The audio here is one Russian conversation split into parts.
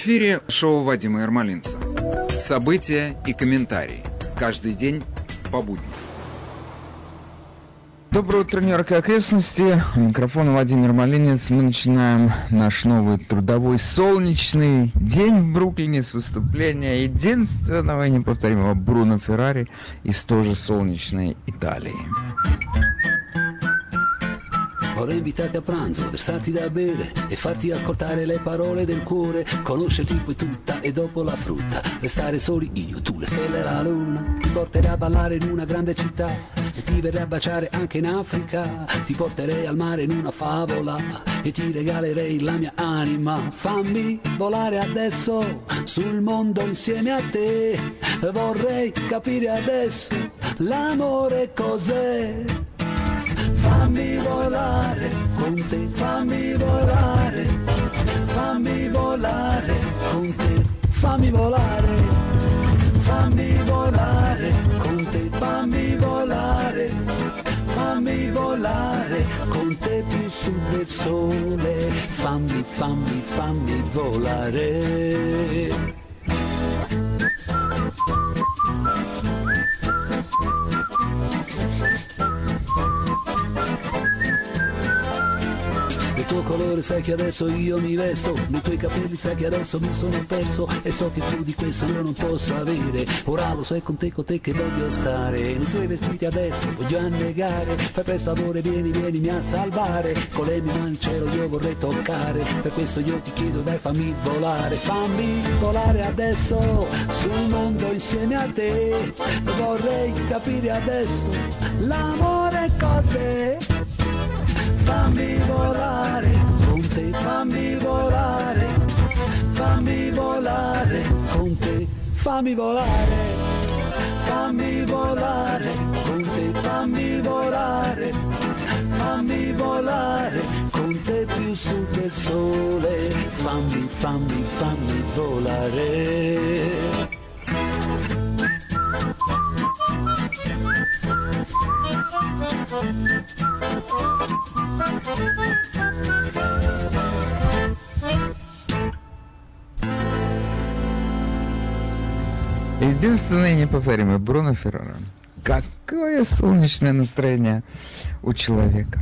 Эфире шоу Вадима Ермолинца. События и комментарии. Каждый день по будням. Доброе утро, Нью-Йорк и окрестности. У микрофона Владимир Малинец. Мы начинаем наш новый трудовой солнечный день в Бруклине с выступления единственного и неповторимого Бруно Феррари из тоже солнечной Италии. Vorrei invitarti a pranzo, versarti da bere e farti ascoltare le parole del cuore, conoscerti poi tutta e dopo la frutta, restare soli io, tu, le stelle e la luna, ti porterei a ballare in una grande città e ti verrei a baciare anche in Africa, ti porterei al mare in una favola e ti regalerei la mia anima, fammi volare adesso sul mondo insieme a te, vorrei capire adesso l'amore cos'è fammi volare con te, fammi volare, fammi volare con te, fammi volare, fammi volare con te, fammi volare, fammi volare con te più su del sole, fammi, fammi, fammi volare. Colore sai che adesso io mi vesto, nei tuoi capelli sai che adesso mi sono perso. E so che più di questo io non posso avere, ora lo sai con te, con te che voglio stare, nei tuoi vestiti adesso voglio annegare, fai presto amore vieni, vienimi a salvare, con le mie mani cielo io vorrei toccare, per questo io ti chiedo dai fammi volare, fammi volare adesso sul mondo insieme a te, vorrei capire adesso l'amore cos'è? Fammi volare te, fammi volare, fammi volare con te, fammi volare, fammi volare con te, fammi volare, fammi volare con te più su del sole, fammi, fammi, fammi volare. Единственный неповторимый Бруно Феррара. Какое солнечное настроение у человека.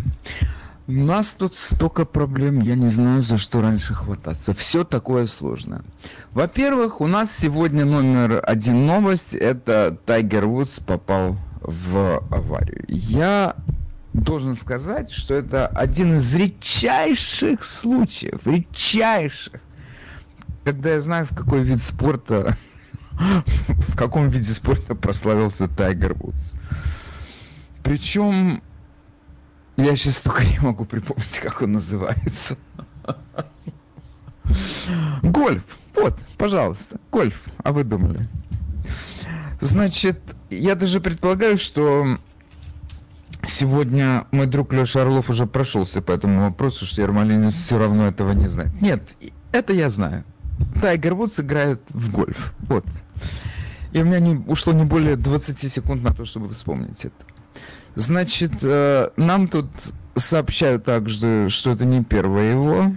У нас тут столько проблем, я не знаю, за что раньше хвататься. Все такое сложное. Во-первых, у нас сегодня номер один новость. Это Тайгер Вудс попал в аварию. Я должен сказать, что это один из редчайших случаев, редчайших, когда я знаю, в какой вид спорта, в каком виде спорта прославился Тайгер Вудс. Причем я сейчас только не могу припомнить, как он называется. Гольф. Вот, пожалуйста, гольф. А вы думали? Значит, я даже предполагаю, что сегодня мой друг Леша Орлов уже прошелся по этому вопросу, что Ермолинин все равно этого не знает. Нет, это я знаю. Тайгер Вудс играет в гольф. Вот. И у меня не, ушло не более 20 секунд на то, чтобы вспомнить это. Значит, э, нам тут сообщают также, что это не первая его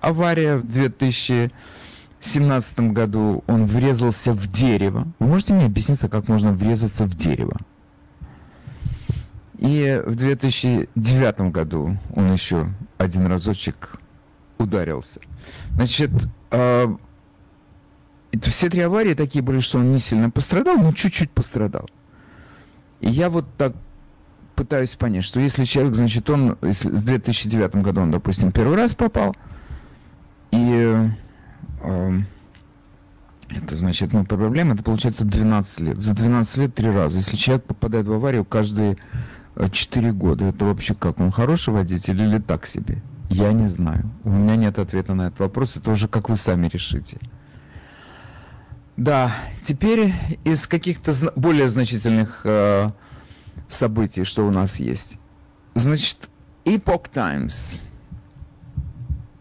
авария. В 2017 году он врезался в дерево. Вы можете мне объяснить, как можно врезаться в дерево? И в 2009 году он еще один разочек ударился. Значит, э, все три аварии такие были, что он не сильно пострадал, но чуть-чуть пострадал. И я вот так пытаюсь понять, что если человек, значит, он с 2009 году он, допустим, первый раз попал, и э, это значит, ну, проблема, это получается 12 лет. За 12 лет три раза. Если человек попадает в аварию каждые 4 года, это вообще как? Он хороший водитель или так себе? Я не знаю. У меня нет ответа на этот вопрос. Это уже как вы сами решите. Да, теперь из каких-то более значительных э, событий, что у нас есть. Значит, Epoch Times.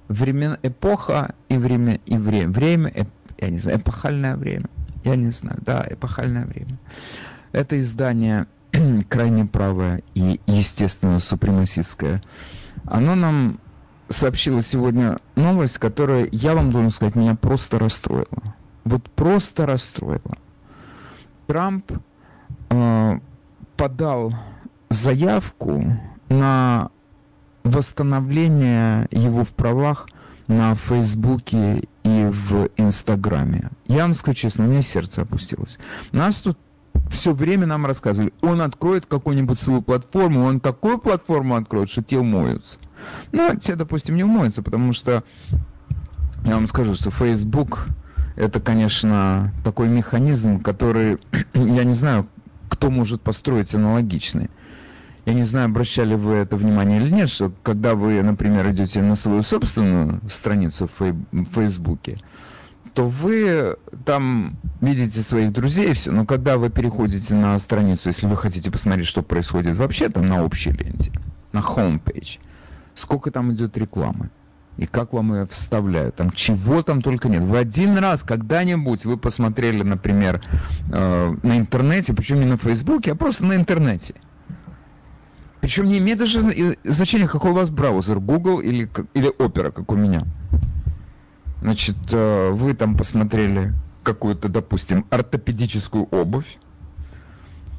Времен, эпоха и время, и время. Время, эп, я не знаю, эпохальное время. Я не знаю, да, эпохальное время. Это издание крайне правое и, естественно, супремасистское. Оно нам сообщила сегодня новость, которая, я вам должен сказать, меня просто расстроила. Вот просто расстроила. Трамп э, подал заявку на восстановление его в правах на Фейсбуке и в Инстаграме. Я вам скажу честно, у меня сердце опустилось. Нас тут все время нам рассказывали, он откроет какую-нибудь свою платформу, он такую платформу откроет, что те умоются. Ну, те, допустим, не умоются, потому что я вам скажу, что Facebook это, конечно, такой механизм, который, я не знаю, кто может построить аналогичный. Я не знаю, обращали вы это внимание или нет, что когда вы, например, идете на свою собственную страницу в Фейсбуке, то вы там видите своих друзей все. Но когда вы переходите на страницу, если вы хотите посмотреть, что происходит вообще там на общей ленте, на homepage, сколько там идет рекламы и как вам ее вставляют, там чего там только нет. Вы один раз когда-нибудь вы посмотрели, например, э, на интернете, причем не на Фейсбуке, а просто на интернете. Причем не имеет даже значения, какой у вас браузер, Google или, или Opera, как у меня. Значит, э, вы там посмотрели какую-то, допустим, ортопедическую обувь,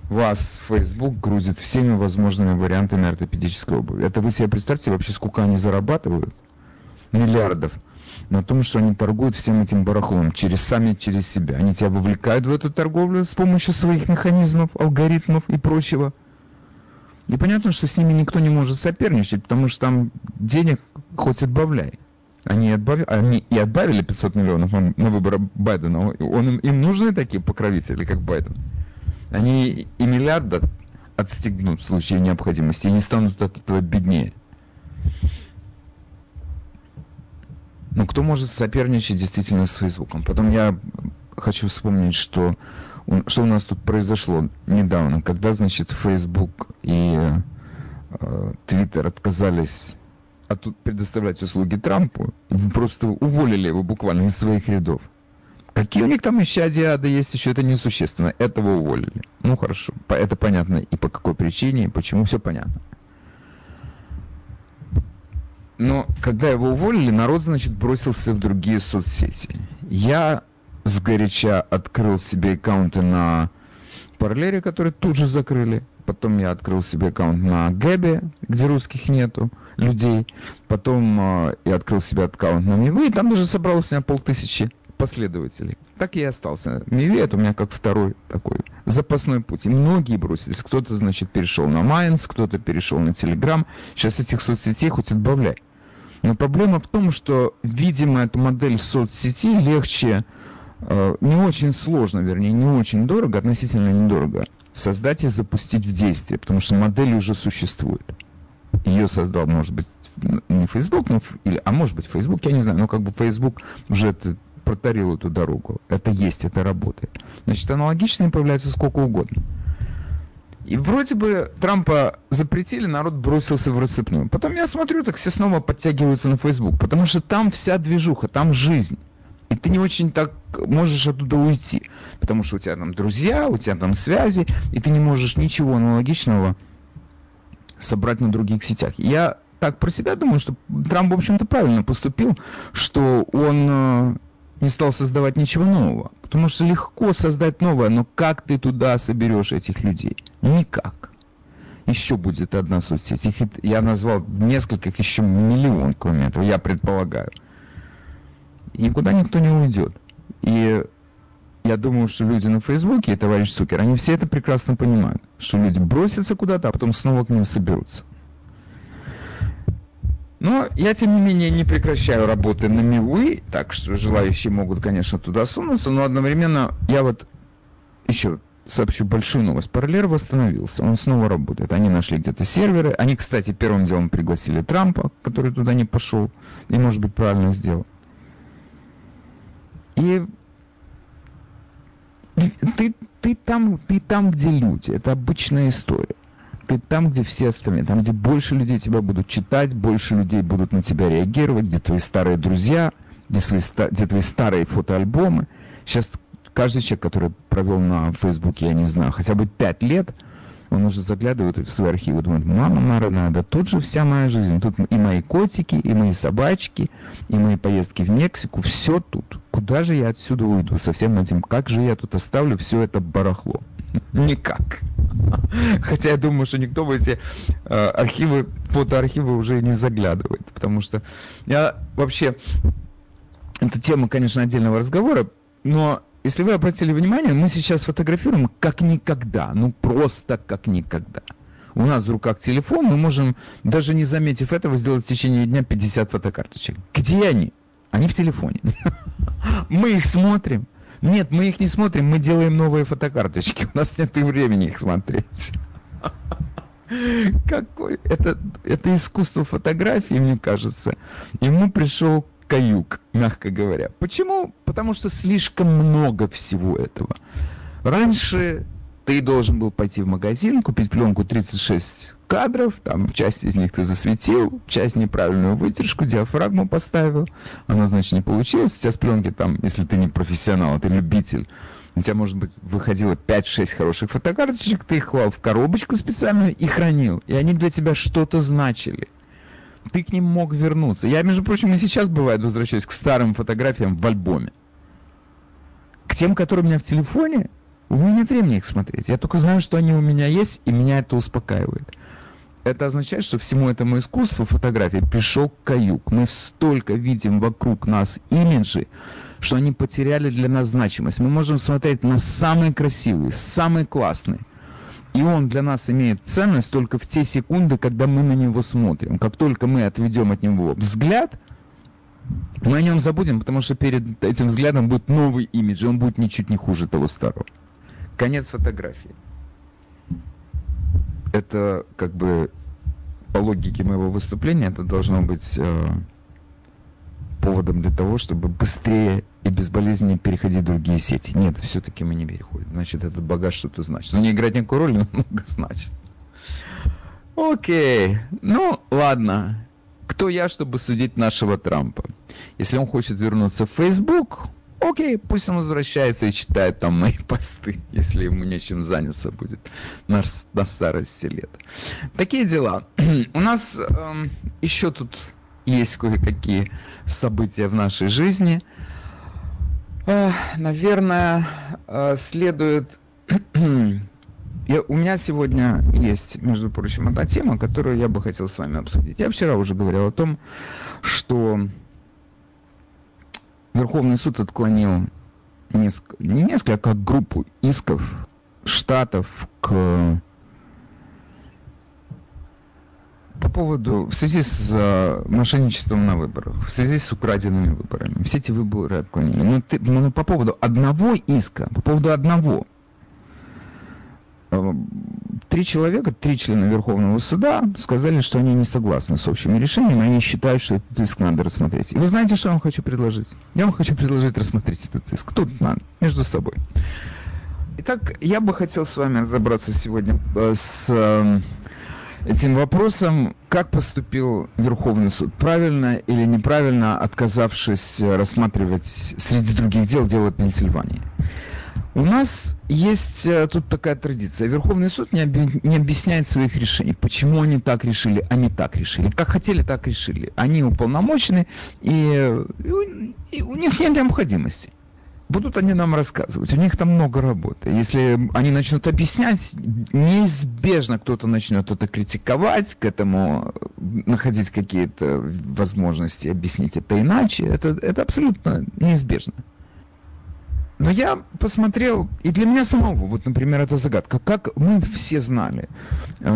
вас Facebook грузит всеми возможными вариантами ортопедической обуви. Это вы себе представьте вообще, сколько они зарабатывают? миллиардов на том, что они торгуют всем этим барахлом, через сами через себя. Они тебя вовлекают в эту торговлю с помощью своих механизмов, алгоритмов и прочего. И понятно, что с ними никто не может соперничать, потому что там денег хоть отбавляй. Они, отбав... они и отбавили 500 миллионов на выборы Байдена. Он, им, им нужны такие покровители, как Байден. Они и миллиард отстегнут в случае необходимости и не станут от этого беднее. Ну, кто может соперничать действительно с Фейсбуком? Потом я хочу вспомнить, что, что у нас тут произошло недавно, когда, значит, Facebook и э, Twitter отказались от, предоставлять услуги Трампу, просто уволили его буквально из своих рядов. Какие у них там еще адиады есть, еще это несущественно. Этого уволили. Ну хорошо, это понятно и по какой причине, и почему, все понятно. Но когда его уволили, народ, значит, бросился в другие соцсети. Я сгоряча открыл себе аккаунты на Парлере, которые тут же закрыли. Потом я открыл себе аккаунт на Гэбе, где русских нету людей. Потом э, я открыл себе аккаунт на Миве, и там уже собралось у меня полтысячи последователей. Так я и остался. Миве это у меня как второй такой запасной путь. И многие бросились. Кто-то, значит, перешел на Майнс, кто-то перешел на Телеграм. Сейчас этих соцсетей хоть отбавляй. Но проблема в том, что, видимо, эту модель соцсети легче, э, не очень сложно, вернее, не очень дорого, относительно недорого, создать и запустить в действие, потому что модель уже существует. Ее создал, может быть, не Facebook, но, или, а может быть, Facebook, я не знаю, но как бы Facebook уже это протарил эту дорогу. Это есть, это работает. Значит, аналогичные появляются сколько угодно. И вроде бы Трампа запретили, народ бросился в рассыпную. Потом я смотрю, так все снова подтягиваются на Facebook, потому что там вся движуха, там жизнь. И ты не очень так можешь оттуда уйти, потому что у тебя там друзья, у тебя там связи, и ты не можешь ничего аналогичного собрать на других сетях. Я так про себя думаю, что Трамп, в общем-то, правильно поступил, что он э, не стал создавать ничего нового. Потому что легко создать новое, но как ты туда соберешь этих людей? Никак. Еще будет одна соцсеть. Их я назвал нескольких, еще миллион, кроме этого, я предполагаю. И никуда никто не уйдет. И я думаю, что люди на Фейсбуке и товарищ Цукер, они все это прекрасно понимают, что люди бросятся куда-то, а потом снова к ним соберутся. Но я, тем не менее, не прекращаю работы на Мивы, так что желающие могут, конечно, туда сунуться, но одновременно я вот еще сообщу большую новость. Параллер восстановился, он снова работает. Они нашли где-то серверы. Они, кстати, первым делом пригласили Трампа, который туда не пошел, и, может быть, правильно сделал. И ты, ты, там, ты там, где люди. Это обычная история ты там, где все остальные, там, где больше людей тебя будут читать, больше людей будут на тебя реагировать, где твои старые друзья, где, свои, где твои старые фотоальбомы. Сейчас каждый человек, который провел на Фейсбуке, я не знаю, хотя бы пять лет, Он уже заглядывает в свои архивы, думает, мама Марана, да тут же вся моя жизнь. Тут и мои котики, и мои собачки, и мои поездки в Мексику, все тут. Куда же я отсюда уйду со всем этим? Как же я тут оставлю все это барахло? Никак. Хотя я думаю, что никто в эти э, архивы, фотоархивы уже не заглядывает. Потому что я вообще... Это тема, конечно, отдельного разговора, но если вы обратили внимание, мы сейчас фотографируем как никогда, ну просто как никогда. У нас в руках телефон, мы можем, даже не заметив этого, сделать в течение дня 50 фотокарточек. Где они? Они в телефоне. Мы их смотрим. Нет, мы их не смотрим, мы делаем новые фотокарточки. У нас нет и времени их смотреть. Какой? Это, это искусство фотографии, мне кажется. Ему пришел каюк, мягко говоря. Почему? Потому что слишком много всего этого. Раньше ты должен был пойти в магазин, купить пленку 36 кадров, там часть из них ты засветил, часть неправильную вытяжку, диафрагму поставил, она, значит, не получилась, у тебя с пленки там, если ты не профессионал, а ты любитель, у тебя, может быть, выходило 5-6 хороших фотокарточек, ты их клал в коробочку специальную и хранил, и они для тебя что-то значили ты к ним мог вернуться. Я, между прочим, и сейчас, бывает, возвращаюсь к старым фотографиям в альбоме. К тем, которые у меня в телефоне, у меня нет времени их смотреть. Я только знаю, что они у меня есть, и меня это успокаивает. Это означает, что всему этому искусству фотографии пришел каюк. Мы столько видим вокруг нас имиджи, что они потеряли для нас значимость. Мы можем смотреть на самые красивые, самые классные, и он для нас имеет ценность только в те секунды, когда мы на него смотрим. Как только мы отведем от него взгляд, мы о нем забудем, потому что перед этим взглядом будет новый имидж, и он будет ничуть не хуже того старого. Конец фотографии. Это как бы по логике моего выступления это должно быть э, поводом для того, чтобы быстрее и безболезненнее переходить в другие сети. Нет, все-таки мы не переходим. Значит, этот багаж что-то значит. Но не играть никакой роли, но много значит. Окей. Ну, ладно. Кто я, чтобы судить нашего Трампа? Если он хочет вернуться в Facebook, окей, пусть он возвращается и читает там мои посты, если ему нечем заняться будет на, на старости лет. Такие дела. У нас эм, еще тут есть кое-какие события в нашей жизни. Наверное, э, следует... Я, у меня сегодня есть, между прочим, одна тема, которую я бы хотел с вами обсудить. Я вчера уже говорил о том, что Верховный суд отклонил несколько, не несколько, а группу исков штатов к по поводу, в связи с uh, мошенничеством на выборах, в связи с украденными выборами, все эти выборы отклонили. Но, ты, но по поводу одного иска, по поводу одного, uh, три человека, три члена Верховного суда сказали, что они не согласны с общим решением, они считают, что этот иск надо рассмотреть. И вы знаете, что я вам хочу предложить? Я вам хочу предложить рассмотреть этот иск. Тут надо, между собой. Итак, я бы хотел с вами разобраться сегодня э, с этим вопросом, как поступил Верховный суд, правильно или неправильно отказавшись рассматривать среди других дел дело Пенсильвании. У нас есть э, тут такая традиция. Верховный суд не, оби- не объясняет своих решений. Почему они так решили, они так решили. Как хотели, так решили. Они уполномочены, и, и, и у них нет необходимости будут они нам рассказывать. У них там много работы. Если они начнут объяснять, неизбежно кто-то начнет это критиковать, к этому находить какие-то возможности объяснить это иначе. Это, это абсолютно неизбежно. Но я посмотрел, и для меня самого, вот, например, это загадка, как мы все знали,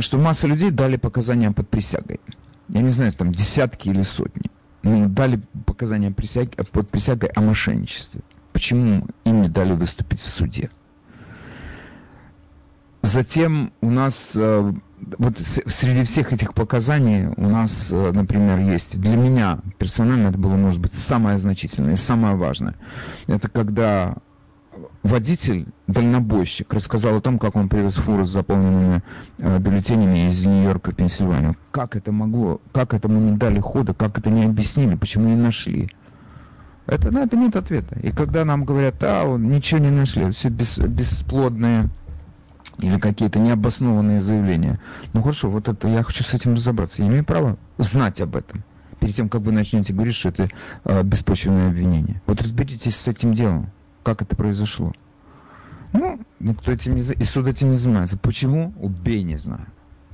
что масса людей дали показания под присягой. Я не знаю, там десятки или сотни. Ну, дали показания присяги, под присягой о мошенничестве почему им не дали выступить в суде. Затем у нас, э, вот среди всех этих показаний, у нас, э, например, есть, для меня персонально это было, может быть, самое значительное, самое важное. Это когда водитель, дальнобойщик, рассказал о том, как он привез фуру с заполненными э, бюллетенями из Нью-Йорка в Пенсильванию. Как это могло, как этому не дали хода, как это не объяснили, почему не нашли. Это на это нет ответа. И когда нам говорят, а, ничего не нашли, все бес, бесплодные или какие-то необоснованные заявления. Ну хорошо, вот это я хочу с этим разобраться. Я имею право знать об этом перед тем, как вы начнете говорить, что это э, беспочвенное обвинение. Вот разберитесь с этим делом, как это произошло. Ну, никто этим не и суд этим не занимается. Почему? Убей, не знаю.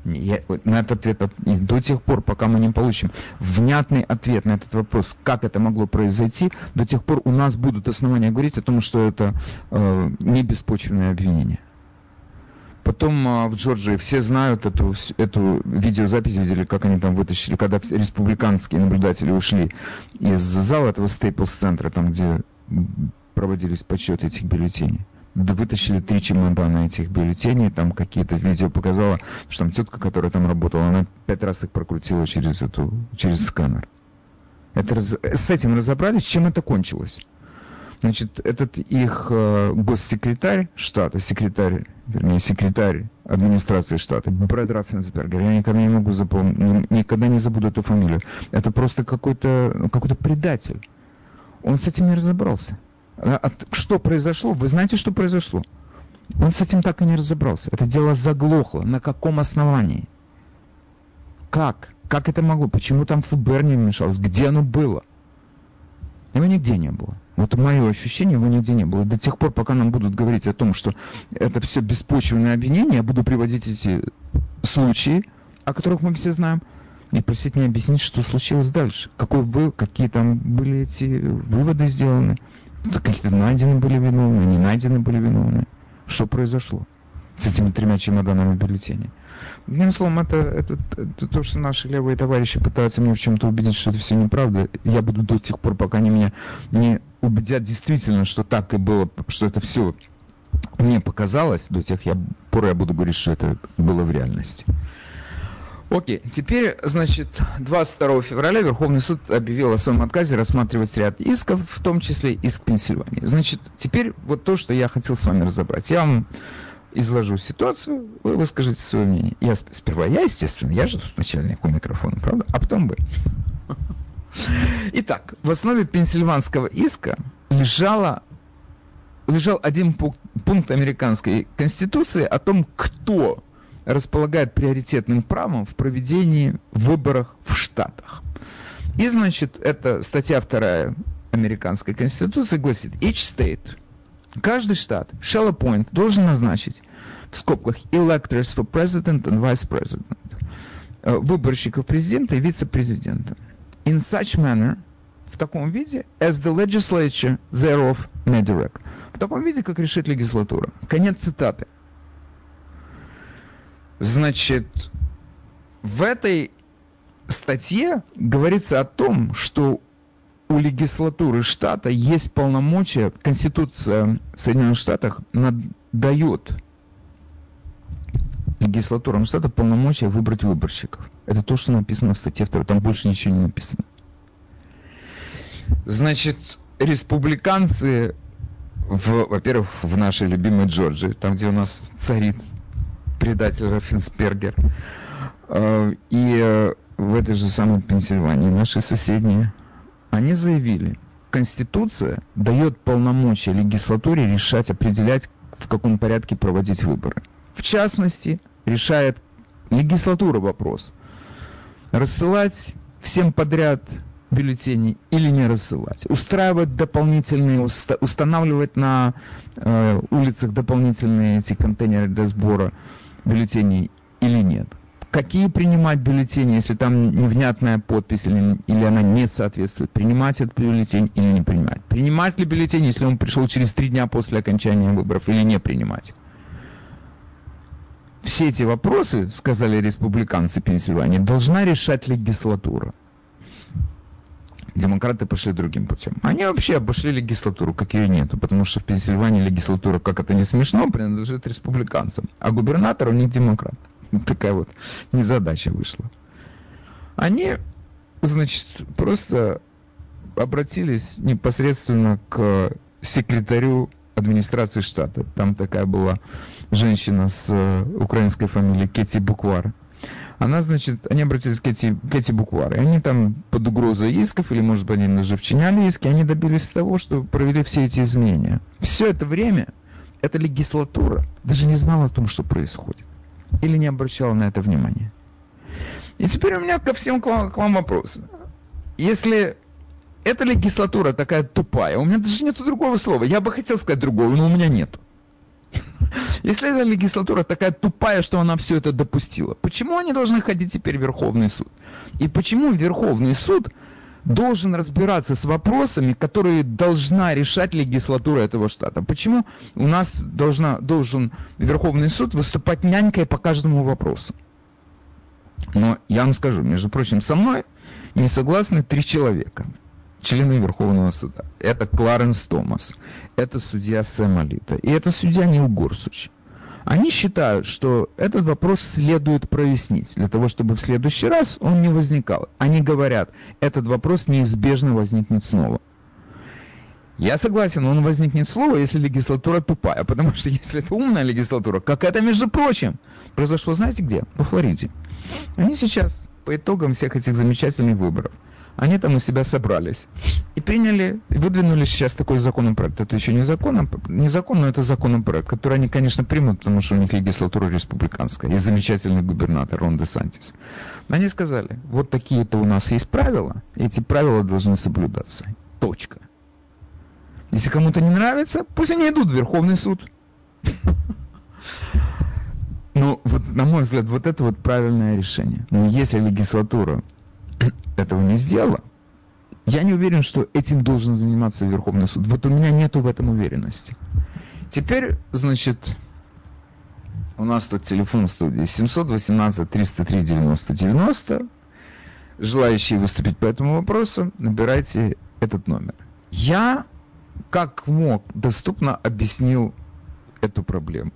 Я, на этот ответ до тех пор, пока мы не получим внятный ответ на этот вопрос, как это могло произойти, до тех пор у нас будут основания говорить о том, что это э, не беспочвенное обвинение. Потом а, в Джорджии все знают эту, эту видеозапись, видели, как они там вытащили, когда республиканские наблюдатели ушли из зала этого Стейплс-центра, там, где проводились подсчеты этих бюллетеней. Вытащили три чемодана этих бюллетеней, там какие-то видео показала, что там тетка, которая там работала, она пять раз их прокрутила через эту, через сканер. Это, с этим разобрались, чем это кончилось? Значит, этот их э, госсекретарь штата, секретарь, вернее, секретарь администрации штата, Брэд Раффенсбергер, я никогда не могу запомнить, никогда не забуду эту фамилию. Это просто какой-то какой предатель. Он с этим не разобрался. А, а, что произошло? Вы знаете, что произошло? Он с этим так и не разобрался. Это дело заглохло. На каком основании? Как? Как это могло? Почему там ФБР не вмешалось? Где оно было? Его нигде не было. Вот мое ощущение, его нигде не было. До тех пор, пока нам будут говорить о том, что это все беспочвенное обвинение, я буду приводить эти случаи, о которых мы все знаем, и просить меня объяснить, что случилось дальше. Какой вы, какие там были эти выводы сделаны. Какие-то найдены были виновные, не найдены были виновные. Что произошло с этими тремя чемоданами бюллетеней? Одним словом, это, это, это то, что наши левые товарищи пытаются меня в чем-то убедить, что это все неправда. Я буду до тех пор, пока они меня не убедят действительно, что так и было, что это все мне показалось, до тех пор я буду говорить, что это было в реальности. Окей, теперь, значит, 22 февраля Верховный суд объявил о своем отказе рассматривать ряд исков, в том числе иск Пенсильвании. Значит, теперь вот то, что я хотел с вами разобрать. Я вам изложу ситуацию, вы выскажите свое мнение. Я сперва я, естественно, я же начальник у микрофона, правда? А потом вы. Итак, в основе пенсильванского иска лежала, лежал один пункт, пункт американской конституции о том, кто располагает приоритетным правом в проведении выборов в Штатах. И, значит, это статья вторая американской конституции гласит, each state Каждый штат shall appoint должен назначить в скобках electors for president and vice president э, выборщиков президента и вице-президента. In such manner, в таком виде, as the legislature thereof may direct. В таком виде, как решит легислатура. Конец цитаты. Значит, в этой статье говорится о том, что у легислатуры штата есть полномочия, Конституция Соединенных Штатов дает легислатурам штата полномочия выбрать выборщиков. Это то, что написано в статье 2, там больше ничего не написано. Значит, республиканцы, во-первых, в нашей любимой Джорджии, там, где у нас царит предатель Раффенсбергер, э, и э, в этой же самой Пенсильвании, наши соседние они заявили, Конституция дает полномочия легислатуре решать, определять, в каком порядке проводить выборы. В частности, решает легислатура вопрос. Рассылать всем подряд бюллетени или не рассылать. Устраивать дополнительные, уста, устанавливать на э, улицах дополнительные эти контейнеры для сбора бюллетеней или нет какие принимать бюллетени, если там невнятная подпись или, или она не соответствует, принимать этот бюллетень или не принимать. Принимать ли бюллетень, если он пришел через три дня после окончания выборов, или не принимать. Все эти вопросы, сказали республиканцы Пенсильвании, должна решать легислатура. Демократы пошли другим путем. Они вообще обошли легислатуру, как ее нету, потому что в Пенсильвании легислатура, как это не смешно, принадлежит республиканцам, а губернатор у них демократ. такая вот незадача вышла. Они, значит, просто обратились непосредственно к секретарю администрации штата. Там такая была женщина с э, украинской фамилией Кетти Буквар. Она, значит, они обратились к Кетти, Кетти Буквар. И они там под угрозой исков, или, может быть, они даже вчиняли иски, они добились того, что провели все эти изменения. Все это время эта легислатура даже не знала о том, что происходит. Или не обращала на это внимания. И теперь у меня ко всем к вам, к вам вопрос. Если эта легислатура такая тупая, у меня даже нет другого слова. Я бы хотел сказать другого, но у меня нету. Если эта легислатура такая тупая, что она все это допустила, почему они должны ходить теперь в Верховный суд? И почему Верховный суд должен разбираться с вопросами, которые должна решать легислатура этого штата? Почему у нас должна, должен Верховный суд выступать нянькой по каждому вопросу? Но я вам скажу, между прочим, со мной не согласны три человека – члены Верховного суда. Это Кларенс Томас, это судья Сэм Алита и это судья Нил Горсуч. Они считают, что этот вопрос следует прояснить, для того, чтобы в следующий раз он не возникал. Они говорят, этот вопрос неизбежно возникнет снова. Я согласен, он возникнет снова, если легислатура тупая, потому что если это умная легислатура, как это, между прочим, произошло, знаете где? Во Флориде. Они сейчас, по итогам всех этих замечательных выборов, они там у себя собрались и приняли, выдвинули сейчас такой законопроект. Это еще не закон, а, не закон, но это законопроект, который они, конечно, примут, потому что у них легислатура республиканская. И замечательный губернатор Рон де Сантис. Они сказали, вот такие-то у нас есть правила, и эти правила должны соблюдаться. Точка. Если кому-то не нравится, пусть они идут в Верховный суд. Ну, вот, на мой взгляд, вот это вот правильное решение. Но если легислатура этого не сделала, я не уверен, что этим должен заниматься Верховный суд. Вот у меня нету в этом уверенности. Теперь, значит, у нас тут телефон в студии 718 303 90 90. Желающие выступить по этому вопросу, набирайте этот номер. Я, как мог, доступно объяснил эту проблему.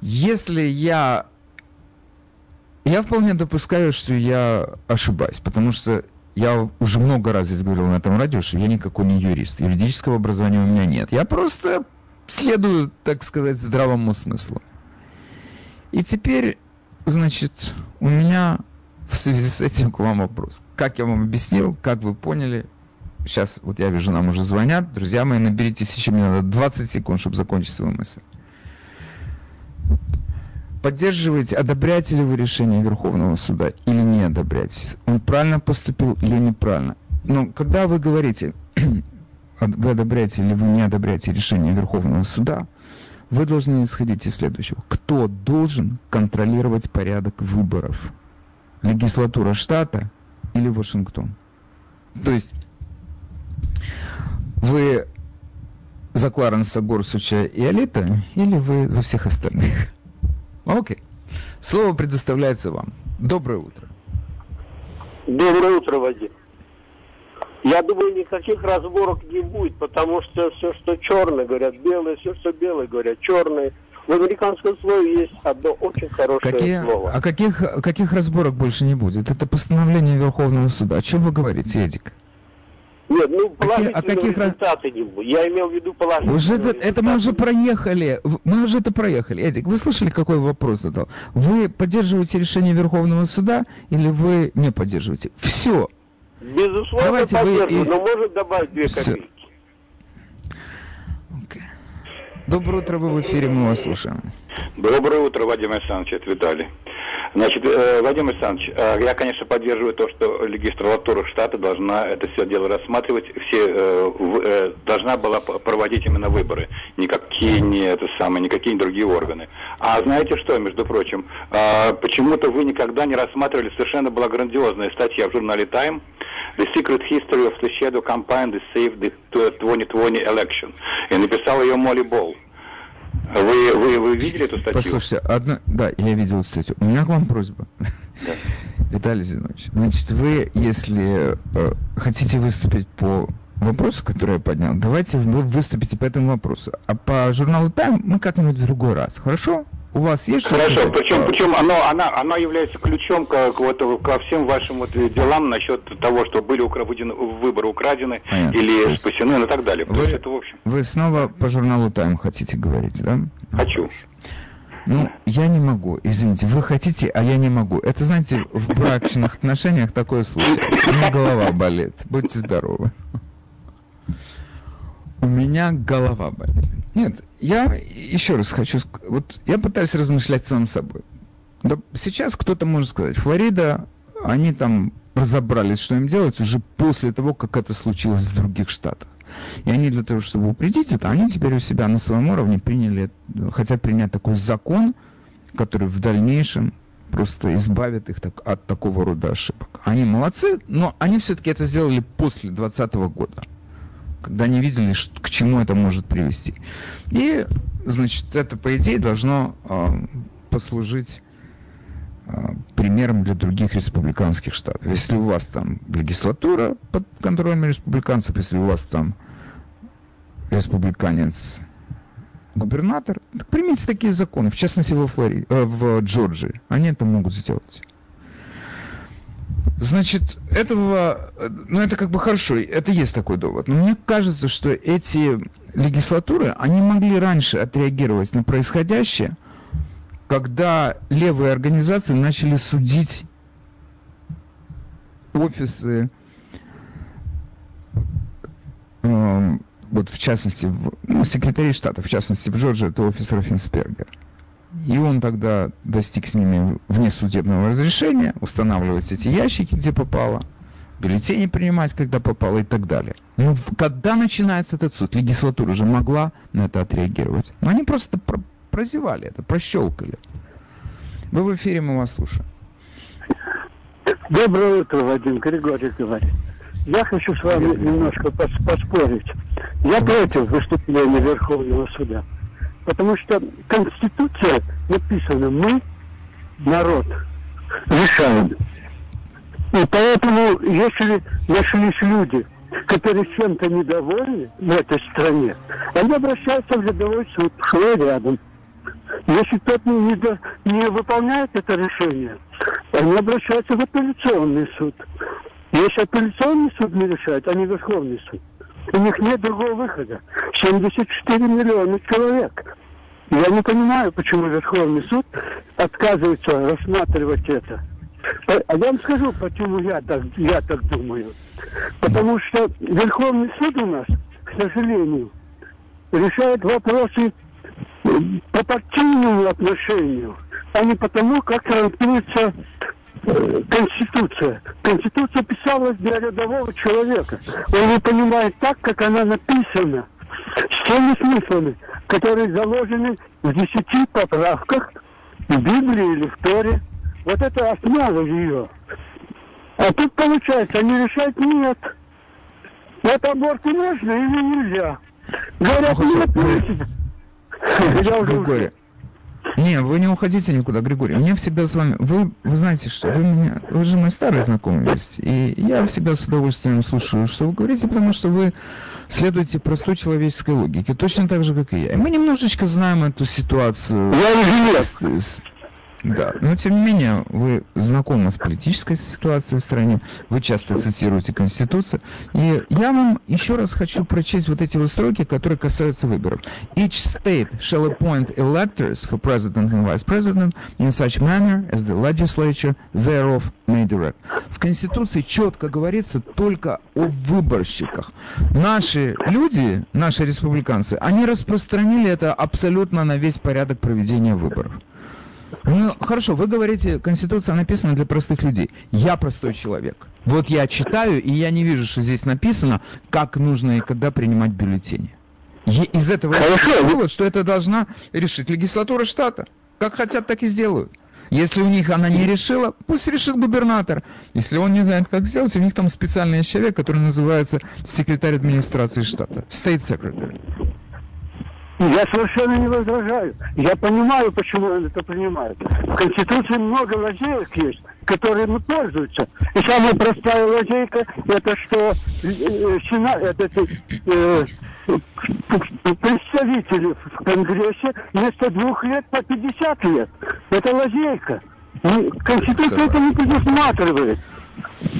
Если я я вполне допускаю, что я ошибаюсь, потому что я уже много раз здесь говорил на этом радио, что я никакой не юрист. Юридического образования у меня нет. Я просто следую, так сказать, здравому смыслу. И теперь, значит, у меня в связи с этим к вам вопрос. Как я вам объяснил, как вы поняли, сейчас вот я вижу, нам уже звонят. Друзья мои, наберитесь еще, мне надо 20 секунд, чтобы закончить свою мысль поддерживаете, одобряете ли вы решение Верховного суда или не одобряете? Он правильно поступил или неправильно? Но когда вы говорите, вы одобряете или вы не одобряете решение Верховного суда, вы должны исходить из следующего. Кто должен контролировать порядок выборов? Легислатура штата или Вашингтон? То есть вы за Кларенса Горсуча и Алита или вы за всех остальных? Окей. Слово предоставляется вам. Доброе утро. Доброе утро, Вадим. Я думаю, никаких разборок не будет, потому что все, что черное, говорят белое, все, что белое, говорят черное. В американском слове есть одно очень хорошее Какие, слово. А каких, каких разборок больше не будет? Это постановление Верховного суда. О чем вы говорите, Эдик? Нет, ну положительные а каких результаты не будет. Я имел в виду положительные Уже это, это мы уже проехали. Мы уже это проехали. Эдик, вы слышали, какой вопрос задал? Вы поддерживаете решение Верховного суда или вы не поддерживаете? Все. Безусловно, Давайте вы поддерживаю, и- но может добавить две Всё. копейки. Доброе утро, вы в эфире, мы вас слушаем. Доброе утро, Вадим Александрович, это Виталий. Значит, э, Вадим Александрович, э, я, конечно, поддерживаю то, что легислатура штата должна это все дело рассматривать, все э, должна была проводить именно выборы, никакие не это самое, никакие другие органы. А знаете что, между прочим, почему-то вы никогда не рассматривали, совершенно была грандиозная статья в журнале Time, The Secret History of the Shadow Campaign that Saved the 2020 Election. И написала ее Молли Болл. Вы, вы, вы видели эту статью? Послушайте, одна... да, я видел статью. У меня к вам просьба. Да. Виталий Зинович, значит, вы, если э, хотите выступить по вопросу, который я поднял, давайте вы выступите по этому вопросу. А по журналу Time мы как-нибудь в другой раз. Хорошо? У вас есть что Хорошо, сказать? причем, причем оно, она, она является ключом к, вот, ко всем вашим вот делам насчет того, что были украдены, выборы украдены Понятно. Или есть спасены, ну и так далее. Вы- есть это, в общем, Вы снова по журналу Time хотите говорить, да? хочу. Ну, я не могу, извините, вы хотите, а я не могу. Это, знаете, в брачных отношениях такое случается. У меня голова болит. Будьте здоровы. У меня голова болит. Нет, я еще раз хочу... Вот я пытаюсь размышлять сам собой. Да, сейчас кто-то может сказать, Флорида, они там разобрались, что им делать уже после того, как это случилось в других штатах. И они для того, чтобы упредить это, они теперь у себя на своем уровне приняли, хотят принять такой закон, который в дальнейшем просто избавит их так, от такого рода ошибок. Они молодцы, но они все-таки это сделали после 2020 года, когда они видели, к чему это может привести. И, значит, это, по идее, должно э, послужить э, примером для других республиканских штатов. Если у вас там легислатура под контролем республиканцев, если у вас там республиканец губернатор, так примите такие законы, в частности во Флори... э, в Джорджии. Они это могут сделать. Значит, этого, ну это как бы хорошо, это есть такой довод. Но мне кажется, что эти легислатуры, они могли раньше отреагировать на происходящее, когда левые организации начали судить офисы э, вот в частности, в, ну, секретарей штата, в частности, в Джорджии, это офис Раффенсберга. И он тогда достиг с ними внесудебного разрешения устанавливать эти ящики, где попало, бюллетени принимать, когда попало и так далее. Ну, когда начинается этот суд, легислатура уже могла на это отреагировать. Но они просто про прозевали это, прощелкали. Вы в эфире, мы вас слушаем. Доброе утро, Вадим Григорьев говорит. Я хочу с вами немножко поспорить. Я против выступления Верховного суда. Потому что Конституция написана «мы, народ, решаем». И поэтому, если нашлись люди, которые чем-то недовольны в этой стране, они обращаются в рядовой суд, что рядом. Если кто-то не, не выполняет это решение, они обращаются в апелляционный суд. Если апелляционный суд не решает, а не Верховный суд, у них нет другого выхода. 74 миллиона человек. Я не понимаю, почему Верховный суд отказывается рассматривать это. А, я вам скажу, почему я так, я так думаю. Потому что Верховный суд у нас, к сожалению, решает вопросы по партийному отношению, а не потому, как трактуется Конституция. Конституция писалась для рядового человека. Он не понимает так, как она написана. С теми смыслами, которые заложены в десяти поправках в Библии или в Торе. Вот это основа ее. А тут получается, они решают нет. Вот аборты можно или нельзя. Говорят, ну, нет, нельзя. Я уже... Не, вы не уходите никуда, Григорий. Мне всегда с вами... Вы, вы знаете, что вы меня... Вы же мой старый знакомый есть. И я всегда с удовольствием слушаю, что вы говорите, потому что вы следуете простой человеческой логике, точно так же, как и я. И мы немножечко знаем эту ситуацию. Я с, да, но тем не менее, вы знакомы с политической ситуацией в стране, вы часто цитируете Конституцию, и я вам еще раз хочу прочесть вот эти вот строки, которые касаются выборов. Each state shall appoint electors for president and vice president in such manner as the legislature thereof may direct. В Конституции четко говорится только о выборщиках. Наши люди, наши республиканцы, они распространили это абсолютно на весь порядок проведения выборов. Ну, хорошо, вы говорите, Конституция написана для простых людей. Я простой человек. Вот я читаю, и я не вижу, что здесь написано, как нужно и когда принимать бюллетени. Из этого я вывод, что это должна решить легислатура штата. Как хотят, так и сделают. Если у них она не решила, пусть решит губернатор. Если он не знает, как сделать, у них там специальный человек, который называется секретарь администрации штата. State Secretary. Я совершенно не возражаю. Я понимаю, почему он это принимает. В Конституции много лазеек есть, которыми пользуются. И самая простая лазейка, это что э, сена, это, э, представители в Конгрессе вместо двух лет по 50 лет. Это лазейка. Конституция это не предусматривает.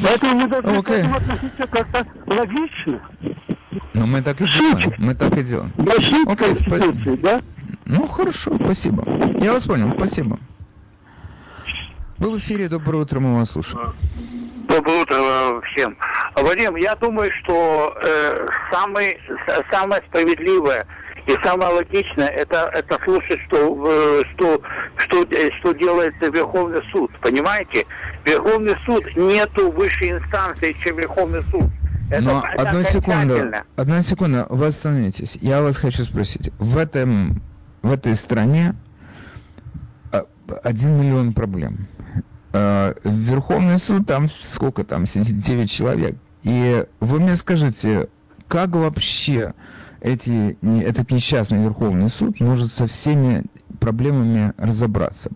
Поэтому мы должны okay. к этому относиться как-то логично. Ну, мы так и делаем. Мы так и делаем. Окей, спасибо. Да? Ну, хорошо, спасибо. Я вас понял, спасибо. Вы в эфире, доброе утро, мы вас слушаем. Доброе утро всем. Вадим, я думаю, что э, самый, самое справедливое И самое логичное это, это слушать, что, что, что, что делается Верховный суд. Понимаете? Верховный суд нету высшей инстанции, чем Верховный суд. Это, Но одну секунду, одну секунду, вы остановитесь. Я вас хочу спросить. В этом, в этой стране один миллион проблем. Верховный суд, там сколько там, сидит 9 человек. И вы мне скажите, как вообще эти, этот несчастный Верховный суд может со всеми проблемами разобраться?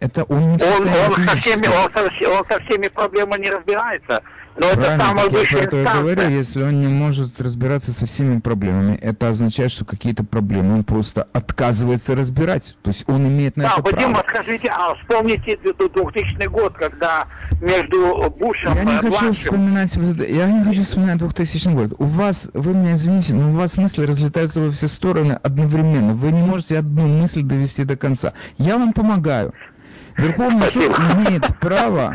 Это он не он, он, со всеми, он, со, он со всеми проблемами не разбирается. Но Правильно, это самая высшая я инстанция. говорю, если он не может разбираться со всеми проблемами, это означает, что какие-то проблемы он просто отказывается разбирать. То есть он имеет на да, это Вадим, право. скажите, а вспомните 2000 год, когда между Бушем я не хочу вспоминать, Я не хочу вспоминать 2000 год. У вас, вы меня извините, но у вас мысли разлетаются во все стороны одновременно. Вы не можете одну мысль довести до конца. Я вам помогаю. Верховный суд имеет право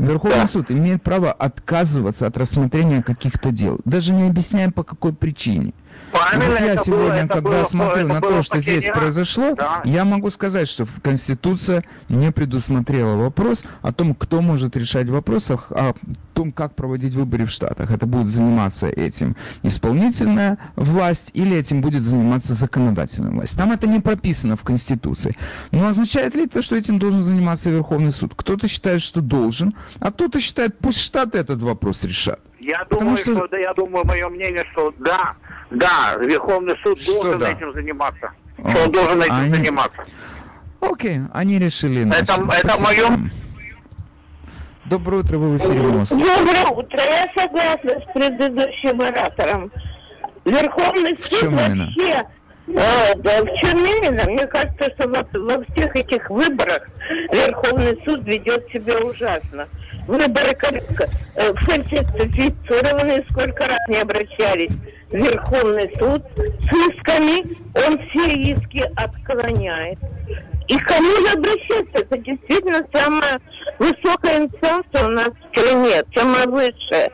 Верховный да. суд имеет право отказываться от рассмотрения каких-то дел, даже не объясняя по какой причине. Правильно, вот я сегодня, было, когда было, смотрю на то, что здесь раз. произошло, да. я могу сказать, что Конституция не предусмотрела вопрос о том, кто может решать вопрос о том, как проводить выборы в Штатах. Это будет заниматься этим исполнительная власть или этим будет заниматься законодательная власть. Там это не прописано в Конституции. Но означает ли это, что этим должен заниматься Верховный суд? Кто-то считает, что должен, а кто-то считает, пусть Штаты этот вопрос решат. Я думаю, что... что да, я думаю, мое мнение, что да, да, Верховный суд что должен да? этим заниматься. О, что он должен этим они... заниматься. Окей, они решили. Это, это мое... Доброе утро, вы в эфире Москвы. Доброе утро, я согласна с предыдущим оратором. Верховный суд в вообще... Э, да, в чем именно? Мне кажется, что во, во всех этих выборах Верховный суд ведет себя ужасно. Выборы э, фальсифицированы, сколько раз не обращались Верховный суд с исками, он все иски отклоняет. И к кому же обращаться? Это действительно самая высокая инстанция у нас в стране, самая высшая.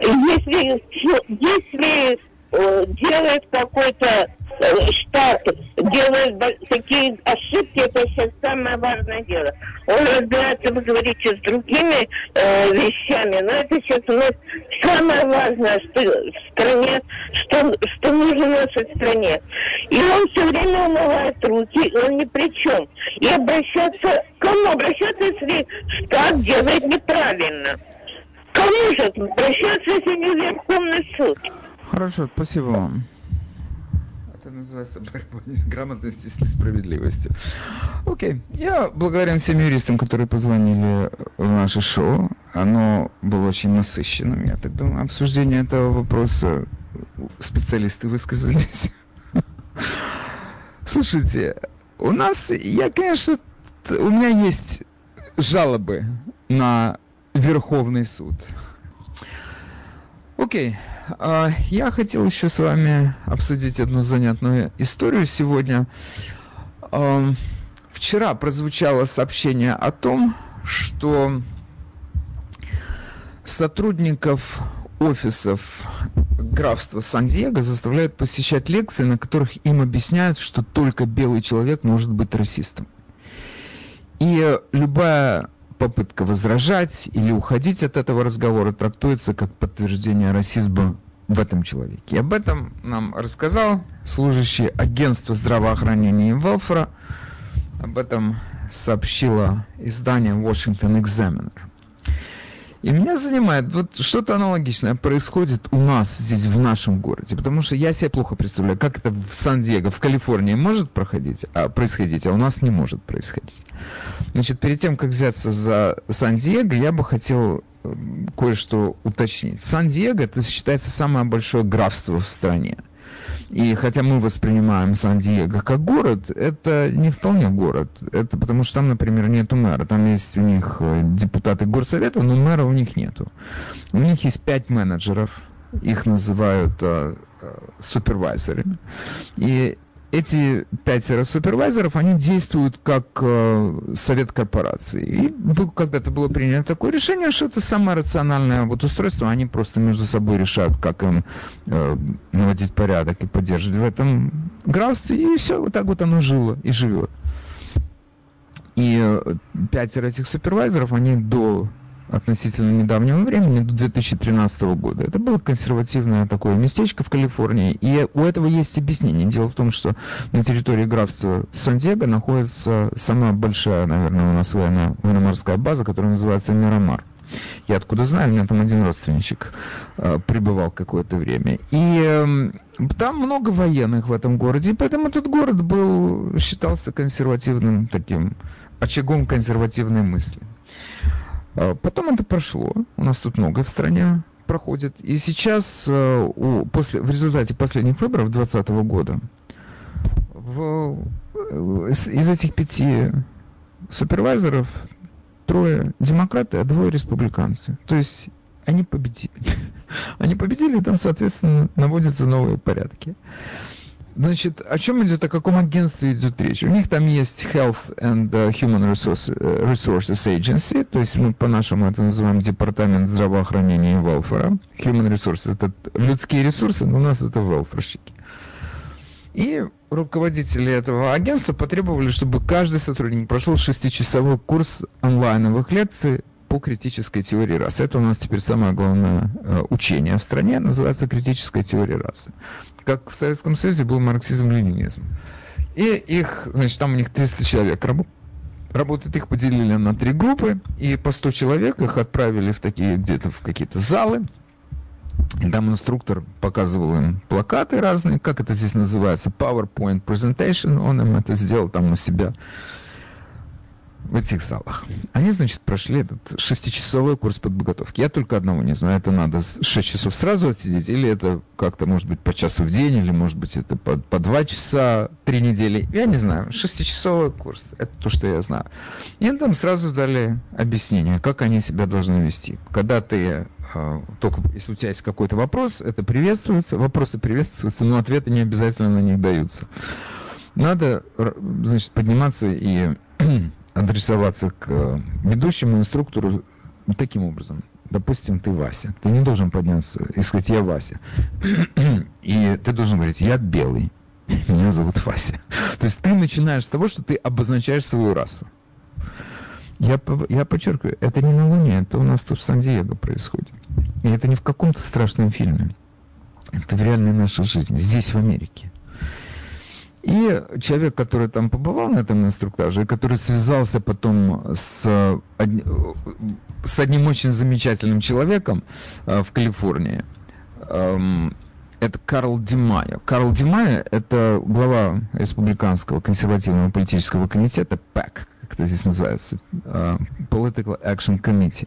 Если, если делает какой-то Э, штат делает такие ошибки, это сейчас самое важное дело. Он разбирается, вы говорите, с другими э, вещами, но это сейчас у нас самое важное что в стране, что, что нужно нашей стране. И он все время умывает руки, он ни при чем. И обращаться, кому обращаться, если штат делает неправильно? Кому же обращаться, если не Верховный суд? Хорошо, спасибо вам это называется борьба с грамотностью с несправедливостью. Окей. Я благодарен всем юристам, которые позвонили в наше шоу. Оно было очень насыщенным, я так думаю. Обсуждение этого вопроса специалисты высказались. Слушайте, у нас, я, конечно, у меня есть жалобы на Верховный суд. Окей. А, я хотел еще с вами обсудить одну занятную историю сегодня. Вчера прозвучало сообщение о том, что сотрудников офисов графства Сан-Диего заставляют посещать лекции, на которых им объясняют, что только белый человек может быть расистом. И любая попытка возражать или уходить от этого разговора трактуется как подтверждение расизма в этом человеке. И об этом нам рассказал служащий агентства здравоохранения Велфора. Об этом сообщило издание Washington Examiner. И меня занимает, вот что-то аналогичное происходит у нас здесь, в нашем городе. Потому что я себе плохо представляю, как это в Сан-Диего, в Калифорнии может проходить, а, происходить, а у нас не может происходить. Значит, перед тем, как взяться за Сан-Диего, я бы хотел э, кое-что уточнить. Сан-Диего это считается самое большое графство в стране. И хотя мы воспринимаем Сан-Диего как город, это не вполне город. Это потому что там, например, нету мэра. Там есть у них э, депутаты горсовета, но мэра у них нету. У них есть пять менеджеров, их называют э, э, супервайзерами. И эти пятеро супервайзеров, они действуют как э, совет корпорации. И был, когда-то было принято такое решение, что это самое рациональное вот устройство, они просто между собой решают, как им э, наводить порядок и поддерживать в этом графстве, и все, вот так вот оно жило и живет. И э, пятеро этих супервайзеров, они до относительно недавнего времени, до 2013 года. Это было консервативное такое местечко в Калифорнии, и у этого есть объяснение. Дело в том, что на территории графства Сан-Диего находится самая большая, наверное, у нас военно, военно-морская база, которая называется Мирамар. Я откуда знаю, у меня там один родственничек э, пребывал какое-то время. И э, там много военных в этом городе, и поэтому этот город был, считался консервативным таким очагом консервативной мысли. Э, потом это прошло. У нас тут много в стране проходит. И сейчас, э, у, после, в результате последних выборов 2020 года, в, э, из этих пяти супервайзеров трое демократы, а двое республиканцы. То есть они победили. Они победили, и там, соответственно, наводятся новые порядки. Значит, о чем идет, о каком агентстве идет речь? У них там есть Health and uh, Human Resources, uh, Resources Agency, то есть мы по-нашему это называем Департамент здравоохранения и welfare. Human Resources это людские ресурсы, но у нас это welfarщики. И руководители этого агентства потребовали, чтобы каждый сотрудник прошел шестичасовой курс онлайновых лекций по критической теории расы. Это у нас теперь самое главное э, учение в стране, называется критическая теория расы. Как в Советском Союзе был марксизм-ленинизм. И их, значит, там у них 300 человек работает работают, их поделили на три группы, и по 100 человек их отправили в такие где-то в какие-то залы, и там инструктор показывал им плакаты разные, как это здесь называется, PowerPoint Presentation, он им это сделал там у себя в этих залах. Они, значит, прошли этот шестичасовой курс подготовки. Я только одного не знаю, это надо 6 часов сразу отсидеть, или это как-то, может быть, по часу в день, или, может быть, это по, по 2 часа, 3 недели. Я не знаю. Шестичасовой курс. Это то, что я знаю. И там сразу дали объяснение, как они себя должны вести. Когда ты а, только если у тебя есть какой-то вопрос, это приветствуется, вопросы приветствуются, но ответы не обязательно на них даются. Надо, значит, подниматься и адресоваться к э, ведущему инструктору таким образом. Допустим, ты Вася. Ты не должен подняться и сказать, я Вася. И ты должен говорить, я белый. Меня зовут Вася. То есть ты начинаешь с того, что ты обозначаешь свою расу. Я, я подчеркиваю, это не на Луне, это у нас тут в Сан-Диего происходит. И это не в каком-то страшном фильме. Это в реальной нашей жизни, здесь, в Америке. И человек, который там побывал на этом инструктаже, который связался потом с, с одним очень замечательным человеком э, в Калифорнии, эм, это Карл Димайо. Карл Димайо – это глава Республиканского консервативного политического комитета ПЭК, как это здесь называется, uh, Political Action Committee.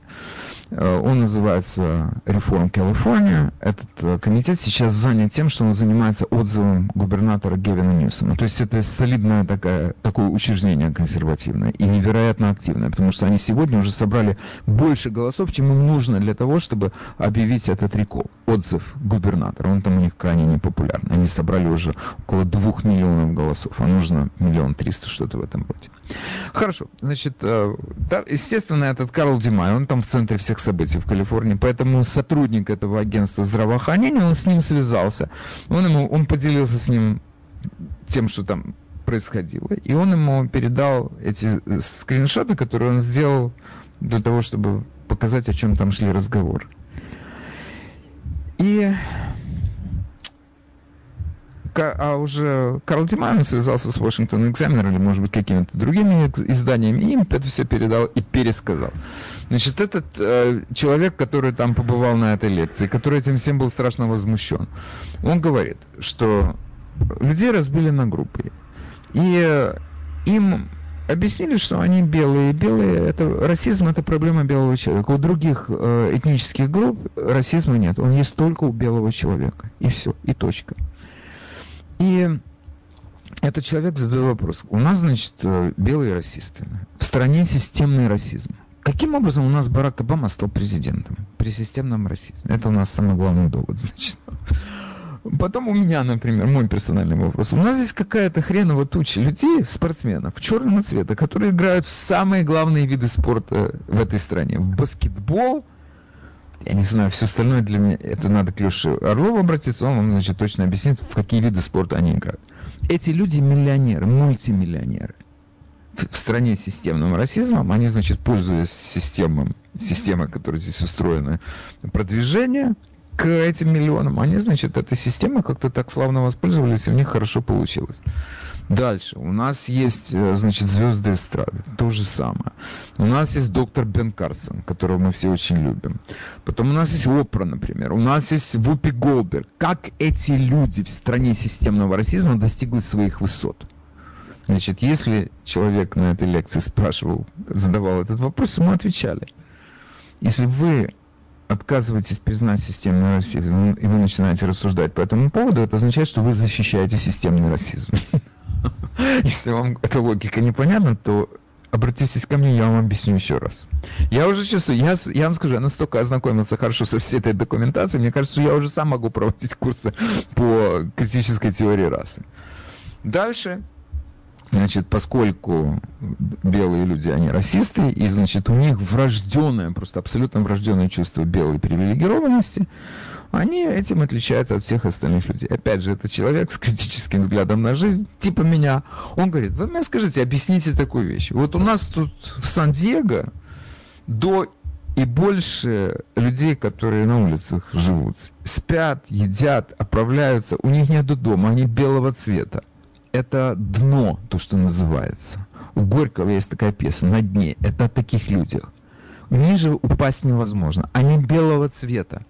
Uh, он называется Reform California. Этот uh, комитет сейчас занят тем, что он занимается отзывом губернатора Гевина Ньюсома. То есть это солидное такое, такое учреждение консервативное и невероятно активное, потому что они сегодня уже собрали больше голосов, чем им нужно для того, чтобы объявить этот рекол, отзыв губернатора. Он там у них крайне непопулярный. Они собрали уже около двух миллионов голосов, а нужно миллион триста, что-то в этом роде. Хорошо, значит, э, естественно, этот Карл Димай, он там в центре всех событий в Калифорнии, поэтому сотрудник этого агентства здравоохранения, он с ним связался, он, ему, он поделился с ним тем, что там происходило, и он ему передал эти скриншоты, которые он сделал для того, чтобы показать, о чем там шли разговоры. И а уже Карл Диман связался с Washington Examiner или, может быть, какими-то другими изданиями, и им это все передал и пересказал. Значит, этот э, человек, который там побывал на этой лекции, который этим всем был страшно возмущен, он говорит, что людей разбили на группы. И э, им объяснили, что они белые. Белые это расизм это проблема белого человека. У других э, этнических групп расизма нет. Он есть только у белого человека. И все, и точка. И этот человек задает вопрос. У нас, значит, э, белые расисты. В стране системный расизм. Каким образом у нас Барак Обама стал президентом при системном расизме? Это у нас самый главный довод, значит. Потом у меня, например, мой персональный вопрос. У нас здесь какая-то хреновая туча людей, спортсменов, черного цвета, которые играют в самые главные виды спорта в этой стране. В баскетбол, я не знаю, все остальное для меня, это надо к Леше Орлову обратиться, он вам, значит, точно объяснит, в какие виды спорта они играют. эти люди миллионеры, мультимиллионеры. В, в стране с системным расизмом, они, значит, пользуясь системой, системой, которая здесь устроена, продвижение, к этим миллионам, они, значит, этой системой как-то так славно воспользовались, и у них хорошо получилось. Дальше. У нас есть, э, значит, звезды эстрады. То же самое. У нас есть доктор Бен Карсон, которого мы все очень любим. Потом у нас есть Опра, например. У нас есть Вупи Голберг. Как эти люди в стране системного расизма достигли своих высот? Значит, если человек на этой лекции спрашивал, задавал этот вопрос, ему отвечали. Если вы отказываетесь признать системный расизм, и вы начинаете рассуждать по этому поводу, это означает, что вы защищаете системный расизм. Если вам эта логика непонятна, то обратитесь ко мне, я вам объясню еще раз. Я уже чувствую, я, я вам скажу, я настолько ознакомился хорошо со всей этой документацией, мне кажется, я уже сам могу проводить курсы по критической теории расы. Дальше, значит, поскольку белые люди, они расисты, и, значит, у них врожденное, просто абсолютно врожденное чувство белой привилегированности, они этим отличаются от всех остальных людей. Опять же, это человек с критическим взглядом на жизнь, типа меня. Он говорит, вы мне скажите, объясните такую вещь. Вот у нас тут в Сан-Диего до и больше людей, которые на улицах живут, спят, едят, оправляются, у них нет дома, они белого цвета. Это дно, то, что называется. У Горького есть такая песня «На дне». Это о таких людях. Ниже упасть невозможно. Они белого цвета.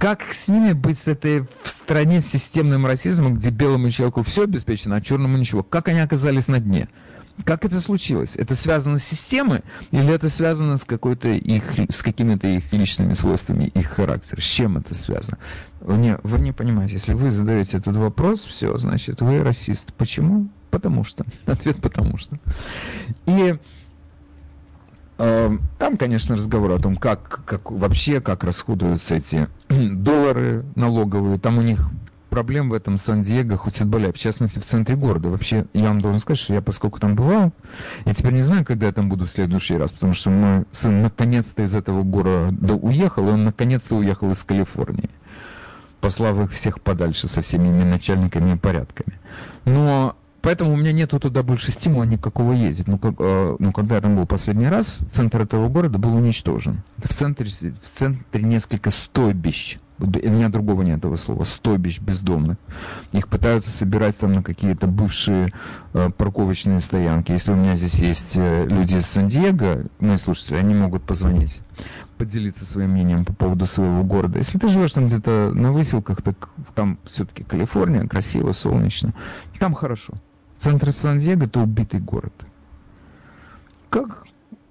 Как с ними быть с этой в стране с системным расизмом, где белому человеку все обеспечено, а черному ничего? Как они оказались на дне? Как это случилось? Это связано с системой или это связано с какой-то их, с какими-то их личными свойствами, их характера? С чем это связано? Не, вы не понимаете, если вы задаете этот вопрос, все, значит, вы расист. Почему? Потому что. Ответ потому что. И там, конечно, разговор о том, как, как вообще, как расходуются эти доллары налоговые. Там у них проблем в этом Сан-Диего, хоть отбавляй, в частности, в центре города. Вообще, я вам должен сказать, что я, поскольку там бывал, я теперь не знаю, когда я там буду в следующий раз, потому что мой сын наконец-то из этого города уехал, и он наконец-то уехал из Калифорнии, послав их всех подальше со всеми начальниками и порядками. Но Поэтому у меня нету туда больше стимула никакого ездить. Ну, как, э, ну, когда я там был последний раз, центр этого города был уничтожен. В центре, в центре несколько стойбищ. У меня другого нет этого слова. Стойбищ бездомных. Их пытаются собирать там на какие-то бывшие э, парковочные стоянки. Если у меня здесь есть э, люди из Сан-Диего, мои слушатели, они могут позвонить поделиться своим мнением по поводу своего города. Если ты живешь там где-то на выселках, так там все-таки Калифорния, красиво, солнечно, там хорошо. Центр Сан-Диего – это убитый город. Как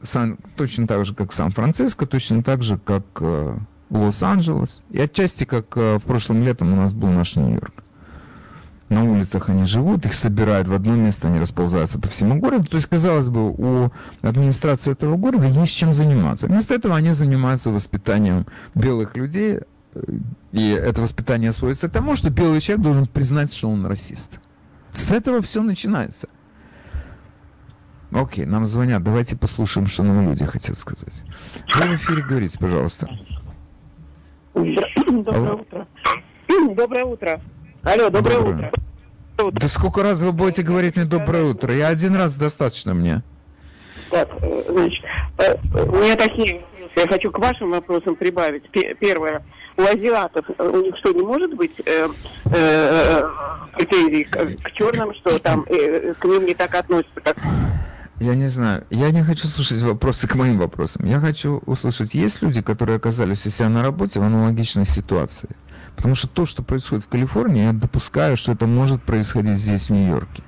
Сан, точно так же, как Сан-Франциско, точно так же, как э, Лос-Анджелес. И отчасти, как э, в прошлом летом у нас был наш Нью-Йорк. На улицах они живут, их собирают в одно место, они расползаются по всему городу. То есть, казалось бы, у администрации этого города есть чем заниматься. Вместо этого они занимаются воспитанием белых людей, и это воспитание сводится к тому, что белый человек должен признать, что он расист. С этого все начинается. Окей, нам звонят. Давайте послушаем, что нам люди хотят сказать. Вы в эфире говорите, пожалуйста. Доброе Алло. утро. Доброе утро. Алло, доброе, доброе. утро. Да сколько раз вы будете говорить мне доброе утро? Я один раз достаточно мне. Так, э, значит, э, у меня такие я хочу к вашим вопросам прибавить. Первое у азиатов э, у них что, не может быть э, э, претензий к, к черным, что там э, к ним не так относятся, как я не знаю. Я не хочу слушать вопросы к моим вопросам. Я хочу услышать, есть люди, которые оказались у себя на работе в аналогичной ситуации. Потому что то, что происходит в Калифорнии, я допускаю, что это может происходить здесь, в Нью-Йорке.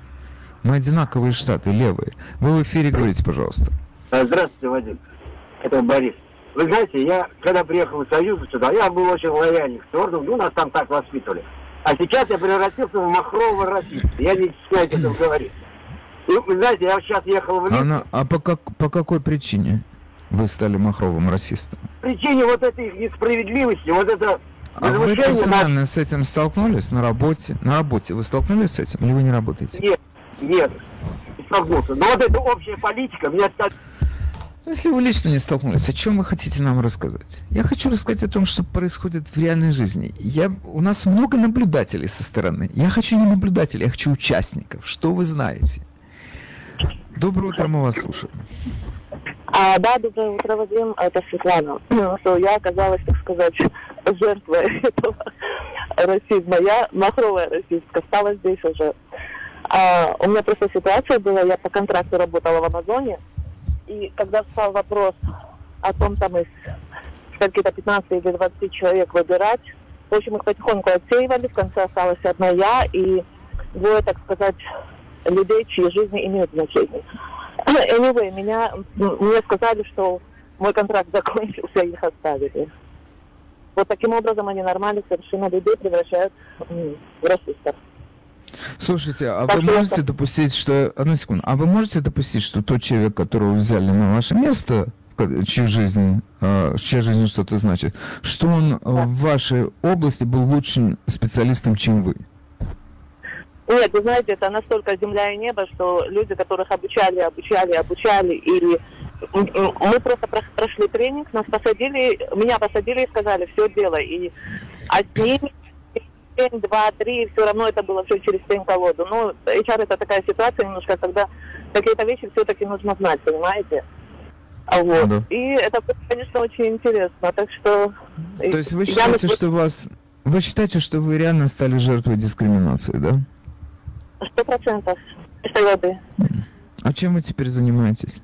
Мы одинаковые штаты, левые. Вы в эфире говорите, пожалуйста. Здравствуйте, Вадим. Это Борис. Вы знаете, я, когда приехал в Союз сюда, я был очень лояльный к черным, ну, нас там так воспитывали. А сейчас я превратился в махрового расиста. Я не об этом говорить. И, вы знаете, я сейчас ехал в Литву. А, а по, как, по какой причине вы стали махровым расистом? Причине вот этой несправедливости, вот это а вы персонально на... с этим столкнулись на работе? На работе вы столкнулись с этим или вы не работаете? Нет, нет, не столкнулся. Но вот эта общая политика меня Ну, если вы лично не столкнулись, о чем вы хотите нам рассказать? Я хочу рассказать о том, что происходит в реальной жизни. Я, у нас много наблюдателей со стороны. Я хочу не наблюдателей, я хочу участников. Что вы знаете? Доброе утро, мы вас слушаем. А, да, доброе утро, Вадим. Это Светлана. Что я оказалась, так сказать, жертвой этого расизма. Я махровая расистка, стала здесь уже. А, у меня просто ситуация была, я по контракту работала в Амазоне, и когда встал вопрос о том, там из какие-то 15 или 20 человек выбирать, в общем, их потихоньку отсеивали, в конце осталась одна я и двое, так сказать, людей, чьи жизни имеют значение. Anyway, меня, мне сказали, что мой контракт закончился, их оставили. Вот таким образом они нормально совершенно людей превращают в расистов. Слушайте, а вы можете допустить, что... Одну секунду. А вы можете допустить, что тот человек, которого взяли на ваше место, чью жизнь, а, чья жизнь что-то значит, что он в вашей области был лучшим специалистом, чем вы? Нет, вы знаете, это настолько земля и небо, что люди, которых обучали, обучали, обучали, и мы просто прошли тренинг, нас посадили, меня посадили и сказали, все делай. И, с ними день, два, три, все равно это было все через пень-колоду. Ну, HR это такая ситуация немножко, когда какие-то вещи все-таки нужно знать, понимаете? А вот. Да. И это, конечно, очень интересно. Так что... То есть вы считаете, я... что вас... Вы считаете, что вы реально стали жертвой дискриминации, да? Сто процентов. Воды. А чем вы теперь занимаетесь?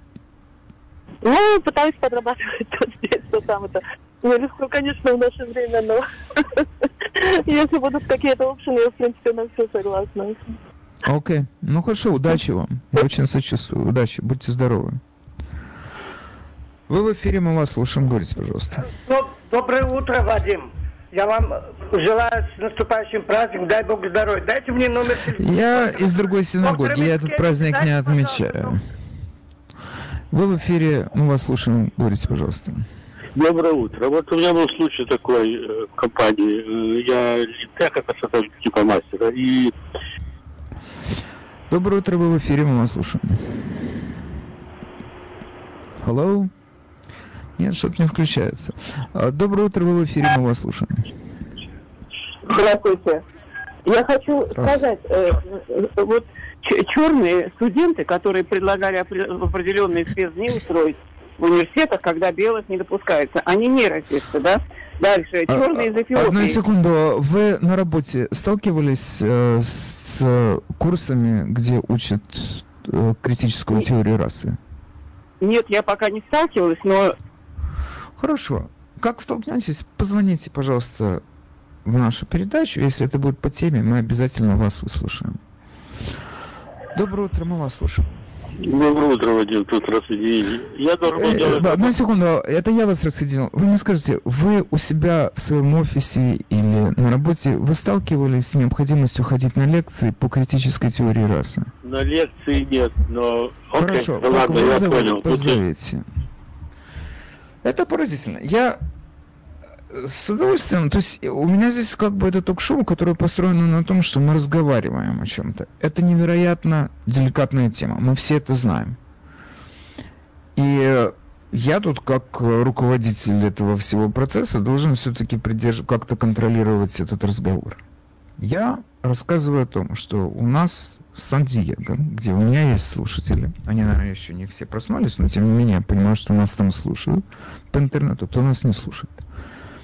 Ну, пытаюсь подрабатывать то здесь, то там. Это нелегко, конечно, в наше время, но если будут какие-то опшены, я, в принципе, на все согласна. Окей. Okay. Ну хорошо, удачи вам. Я очень сочувствую. Удачи. Будьте здоровы. Вы в эфире, мы вас слушаем. Говорите, пожалуйста. Доброе утро, Вадим. Я вам желаю с наступающим праздником, дай Бог здоровья. Дайте мне номер телефона. Я из другой синагоги, я этот праздник не отмечаю. Вы в эфире, мы вас слушаем, говорите, пожалуйста. Доброе утро. Вот у меня был случай такой э, в компании. Э, я это что-то типа мастера. И... Доброе утро, вы в эфире, мы вас слушаем. Hello? Нет, что-то не включается. А, доброе утро, вы в эфире, мы вас слушаем. Здравствуйте. Я хочу сказать, э, вот черные студенты, которые предлагали определенные спецдни устроить в университетах, когда белых не допускается, они не расисты, да? Дальше, а, черные из а, Эфиопии. Одну секунду, вы на работе сталкивались э, с курсами, где учат э, критическую теорию расы? Нет, я пока не сталкивалась, но Хорошо. Как столкнетесь, позвоните, пожалуйста, в нашу передачу. Если это будет по теме, мы обязательно вас выслушаем. Доброе утро, мы вас слушаем. Доброе утро, Вадим, тут рассоединили. Я должен был э, делать... Одну секунду, это я вас рассоединил. Вы мне скажите, вы у себя в своем офисе или на работе, вы сталкивались с необходимостью ходить на лекции по критической теории расы? На лекции нет, но... Хорошо, Окей, как ладно, вы зовут, позовите. Это поразительно. Я с удовольствием, то есть у меня здесь как бы это ток-шоу, которое построено на том, что мы разговариваем о чем-то. Это невероятно деликатная тема, мы все это знаем. И я тут как руководитель этого всего процесса должен все-таки придерж... как-то контролировать этот разговор. Я рассказываю о том, что у нас в Сан-Диего, где у меня есть слушатели, они, наверное, еще не все проснулись, но тем не менее я понимаю, что нас там слушают по интернету, кто нас не слушает.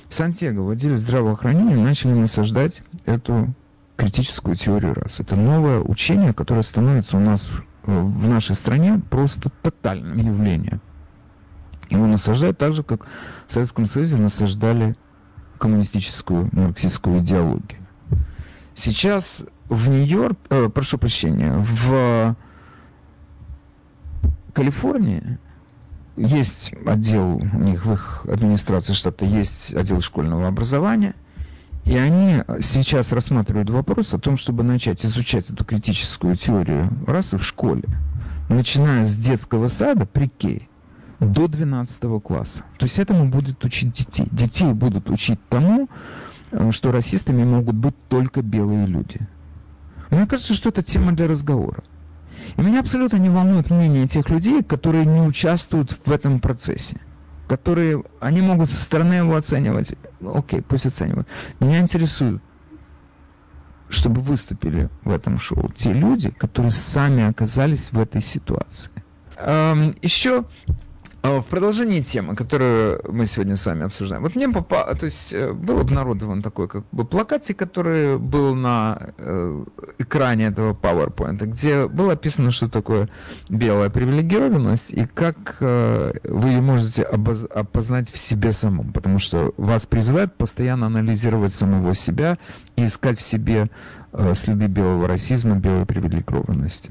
В отделе здравоохранения начали насаждать эту критическую теорию рас. Это новое учение, которое становится у нас в нашей стране просто тотальным явлением. Его насаждают так же, как в Советском Союзе насаждали коммунистическую марксистскую идеологию. Сейчас в Нью-Йорк, э, прошу прощения, в Калифорнии есть отдел, у них в их администрации штата есть отдел школьного образования, и они сейчас рассматривают вопрос о том, чтобы начать изучать эту критическую теорию расы в школе, начиная с детского сада при Кей до 12 класса. То есть этому будут учить детей. Детей будут учить тому, Э, что расистами могут быть только белые люди. Мне кажется, что это тема для разговора. И меня абсолютно не волнует мнение тех людей, которые не участвуют в этом процессе. Которые, они могут со стороны его оценивать. Окей, пусть оценивают. Меня интересует, чтобы выступили в этом шоу те люди, которые сами оказались в этой ситуации. Эм, еще в продолжении темы, которую мы сегодня с вами обсуждаем, вот мне попал, то есть э, был обнародован такой как бы плакатик, который был на э, экране этого PowerPoint, где было описано, что такое белая привилегированность и как э, вы ее можете обоз- опознать в себе самом, потому что вас призывают постоянно анализировать самого себя и искать в себе э, следы белого расизма, белой привилегированности.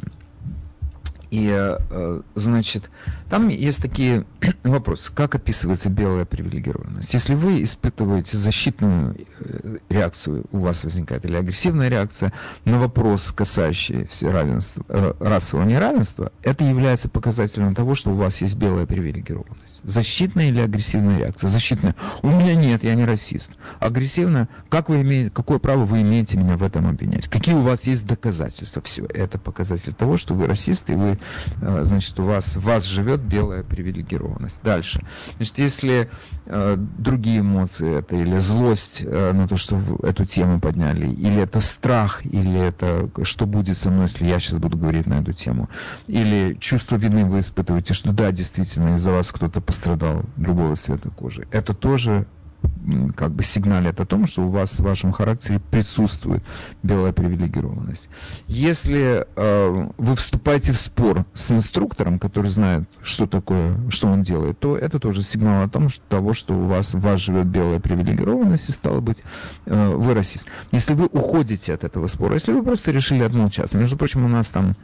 И, э, значит, там есть такие вопросы. Как описывается белая привилегированность? Если вы испытываете защитную э, реакцию, у вас возникает или агрессивная реакция на вопрос, касающийся равенства, э, расового неравенства, это является показателем того, что у вас есть белая привилегированность. Защитная или агрессивная реакция? Защитная. У меня нет, я не расист. Агрессивная. Как вы имеете, какое право вы имеете меня в этом обвинять? Какие у вас есть доказательства? Все. Это показатель того, что вы расист, и вы значит, у вас, в вас живет белая привилегированность. Дальше. Значит, если э, другие эмоции, это или злость э, на то, что эту тему подняли, или это страх, или это что будет со мной, если я сейчас буду говорить на эту тему, или чувство вины вы испытываете, что да, действительно, из-за вас кто-то пострадал другого цвета кожи. Это тоже как бы сигналит о том, что у вас в вашем характере присутствует белая привилегированность. Если э, вы вступаете в спор с инструктором, который знает, что такое, что он делает, то это тоже сигнал о том, что того, что у вас в вас живет белая привилегированность, и стало быть, э, вы расист. Если вы уходите от этого спора, если вы просто решили отмолчаться, между прочим, у нас там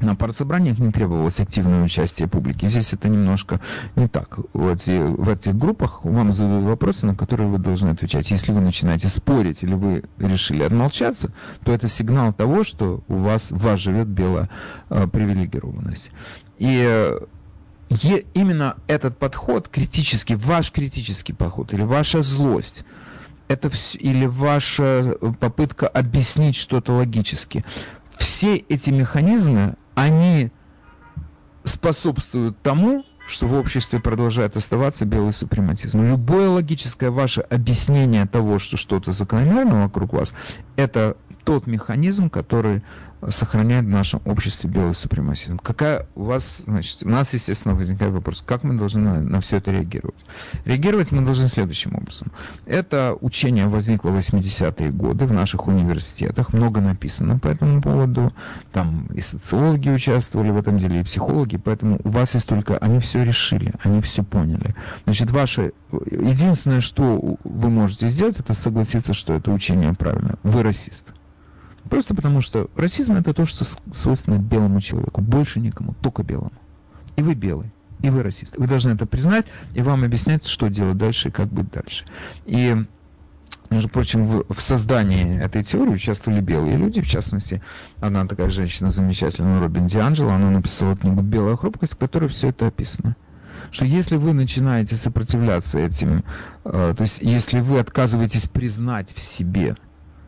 на партсобраниях не требовалось активное участие публики. Здесь это немножко не так. Вот в этих группах вам задают вопросы, на которые вы должны отвечать. Если вы начинаете спорить или вы решили отмолчаться, то это сигнал того, что у вас, в вас живет белая э, привилегированность. И э, именно этот подход, критический, ваш критический подход или ваша злость, это все, или ваша попытка объяснить что-то логически, все эти механизмы, они способствуют тому, что в обществе продолжает оставаться белый супрематизм. Любое логическое ваше объяснение того, что что-то закономерно вокруг вас, это тот механизм, который сохраняет в нашем обществе белый супремасизм. Какая у вас, значит, у нас, естественно, возникает вопрос, как мы должны на, на все это реагировать? Реагировать мы должны следующим образом. Это учение возникло в 80-е годы в наших университетах, много написано по этому поводу, там и социологи участвовали в этом деле, и психологи, поэтому у вас есть только, они все решили, они все поняли. Значит, ваше, единственное, что вы можете сделать, это согласиться, что это учение правильно. Вы расист. Просто потому что расизм это то, что свойственно белому человеку. Больше никому, только белому. И вы белый, и вы расист. Вы должны это признать, и вам объяснять, что делать дальше и как быть дальше. И между прочим, в, в создании этой теории участвовали белые люди, в частности, одна такая женщина замечательная, Робин Дианджело, она написала книгу «Белая хрупкость», в которой все это описано. Что если вы начинаете сопротивляться этим, э, то есть если вы отказываетесь признать в себе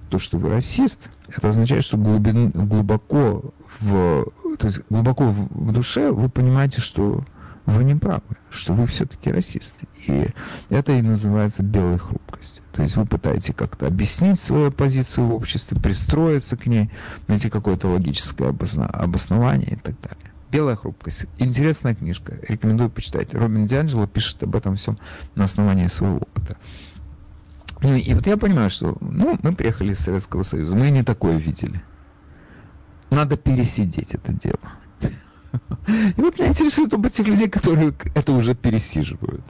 то, что вы расист, это означает, что глубин, глубоко в, то есть глубоко в, в душе вы понимаете, что вы не правы, что вы все-таки расист. И это и называется белой хрупкостью. То есть вы пытаетесь как-то объяснить свою позицию в обществе, пристроиться к ней, найти какое-то логическое обоснование и так далее. Белая хрупкость. Интересная книжка. Рекомендую почитать. Робин Дианджело пишет об этом всем на основании своего опыта. Ну, и вот я понимаю, что ну, мы приехали из Советского Союза, мы не такое видели. Надо пересидеть это дело. И вот меня интересует об этих людей, которые это уже пересиживают.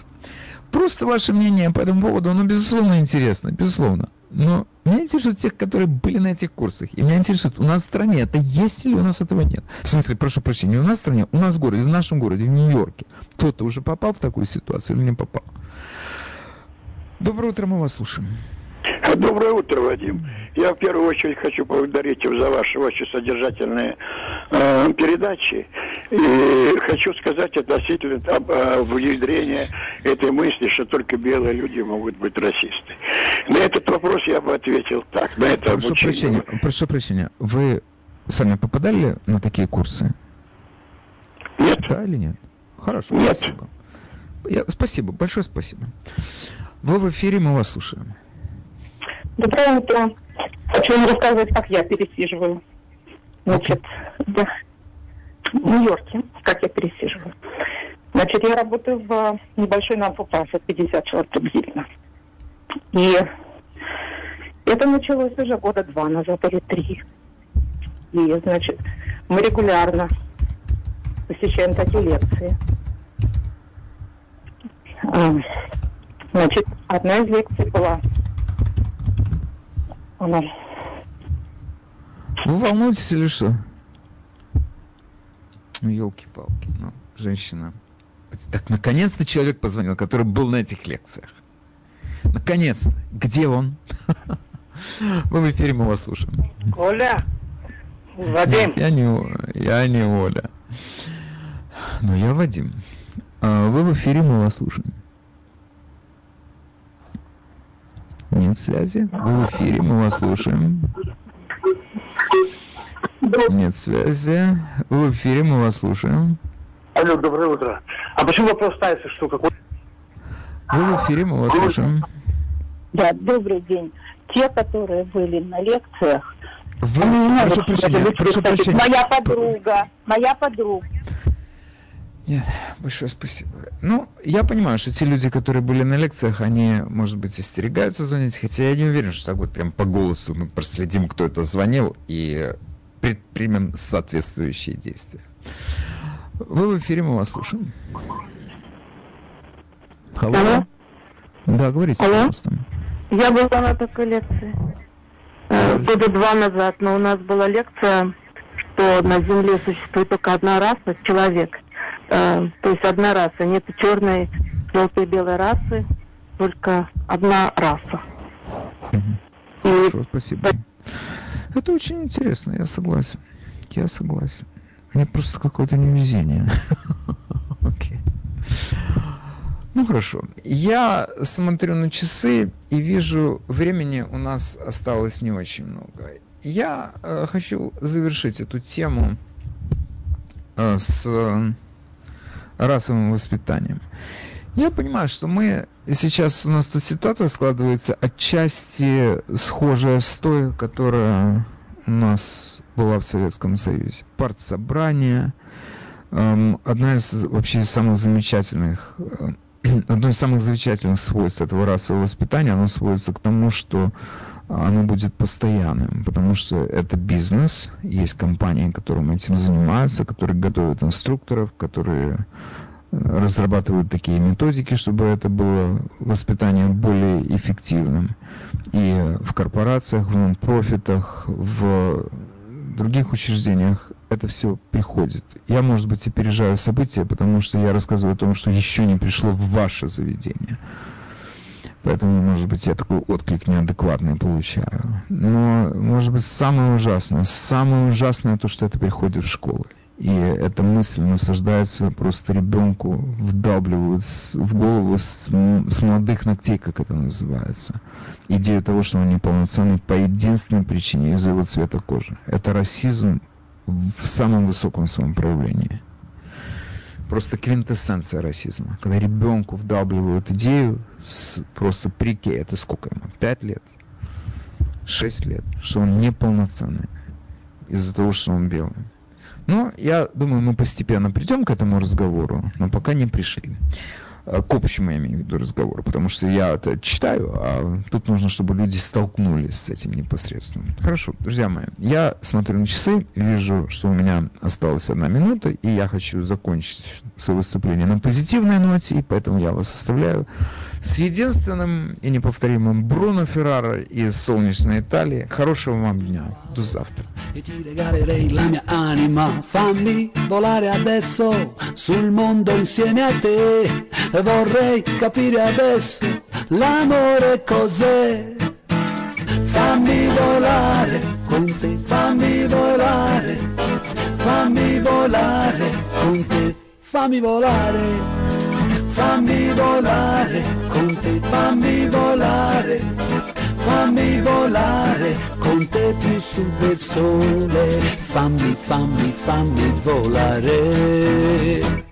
Просто ваше мнение по этому поводу, оно безусловно интересно, безусловно. Но меня интересуют тех, которые были на этих курсах. И меня интересует, у нас в стране это есть или у нас этого нет? В смысле, прошу прощения, у нас в стране, у нас в городе, в нашем городе, в Нью-Йорке. Кто-то уже попал в такую ситуацию или не попал? Доброе утро, мы вас слушаем. Доброе утро, Вадим. Я в первую очередь хочу поблагодарить вас за ваши очень содержательные э, передачи. И хочу сказать относительно об, э, внедрения этой мысли, что только белые люди могут быть расисты. На этот вопрос я бы ответил так. На это прошу обучение. прощения, прошу прощения. Вы сами попадали на такие курсы? Нет. Да или нет? Хорошо, нет. спасибо. Я, спасибо, большое спасибо. Вы в эфире, мы вас слушаем. Доброе утро. Хочу вам рассказать, как я пересиживаю. Значит, да, в Нью-Йорке, как я пересиживаю. Значит, я работаю в небольшой нон-профит, 50 человек приблизительно. И это началось уже года два назад или три. И, значит, мы регулярно посещаем такие лекции. Значит, одна из лекций была... Она... Вы волнуетесь или что? Ну, елки-палки, ну, женщина. Так, наконец-то человек позвонил, который был на этих лекциях. Наконец-то. Где он? Мы в эфире, мы вас слушаем. Оля, Вадим. Нет, я не, я не Оля. Но я Вадим. А вы в эфире, мы вас слушаем. Нет связи? Вы в эфире, мы вас слушаем. Нет связи. Вы в эфире, мы вас слушаем. Алло, доброе утро. А почему вопрос ставится, что какой... Вы в эфире, мы вас слушаем. Да, добрый день. Те, которые были на лекциях, Вы, прошу прощения, это прошу прощения. Моя подруга, моя подруга. Нет, большое спасибо. Ну, я понимаю, что те люди, которые были на лекциях, они, может быть, остерегаются звонить, хотя я не уверен, что так вот прям по голосу мы проследим, кто это звонил, и предпримем соответствующие действия. Вы в эфире, мы вас слушаем. Алло. Алло. Да, говорите, Алло. пожалуйста. Я была на такой лекции э, года два назад, но у нас была лекция, что на Земле существует только одна раса человек. Э, то есть одна раса, нет черной, желтой, белой расы, только одна раса. Хорошо, спасибо. Это очень интересно, я согласен. Я согласен. Мне просто какое-то невезение. Окей. Ну хорошо. Я смотрю на часы и вижу, времени у нас осталось не очень много. Я э, хочу завершить эту тему э, с расовым воспитанием. Я понимаю, что мы сейчас у нас тут ситуация складывается отчасти схожая с той, которая у нас была в Советском Союзе. Партсобрание, эм, одна из вообще самых замечательных, э, одно из самых замечательных свойств этого расового воспитания, оно сводится к тому, что оно будет постоянным, потому что это бизнес, есть компании, которым этим занимаются, которые готовят инструкторов, которые разрабатывают такие методики, чтобы это было воспитание более эффективным. И в корпорациях, в нон-профитах, в других учреждениях это все приходит. Я, может быть, опережаю события, потому что я рассказываю о том, что еще не пришло в ваше заведение. Поэтому, может быть, я такой отклик неадекватный получаю. Но, может быть, самое ужасное, самое ужасное то, что это приходит в школы. И эта мысль насаждается просто ребенку, вдавливают в голову с, с молодых ногтей, как это называется. Идею того, что он неполноценный по единственной причине, из-за его цвета кожи. Это расизм в самом высоком своем проявлении. Просто квинтэссенция расизма. Когда ребенку вдавливают идею с просто прикей, это сколько ему? Пять лет? Шесть лет? Что он неполноценный из-за того, что он белый. Но я думаю, мы постепенно придем к этому разговору, но пока не пришли. К общему я имею в виду разговору, потому что я это читаю, а тут нужно, чтобы люди столкнулись с этим непосредственно. Хорошо, друзья мои, я смотрю на часы, вижу, что у меня осталась одна минута, и я хочу закончить свое выступление на позитивной ноте, и поэтому я вас оставляю с единственным и неповторимым Бруно Феррара из солнечной Италии. Хорошего вам дня. До завтра. e. Fammi volare con te, fammi volare, fammi volare con te, fammi volare. Fammi volare con te, fammi volare, fammi volare con volte più su del sole, fammi, fammi, fammi volare.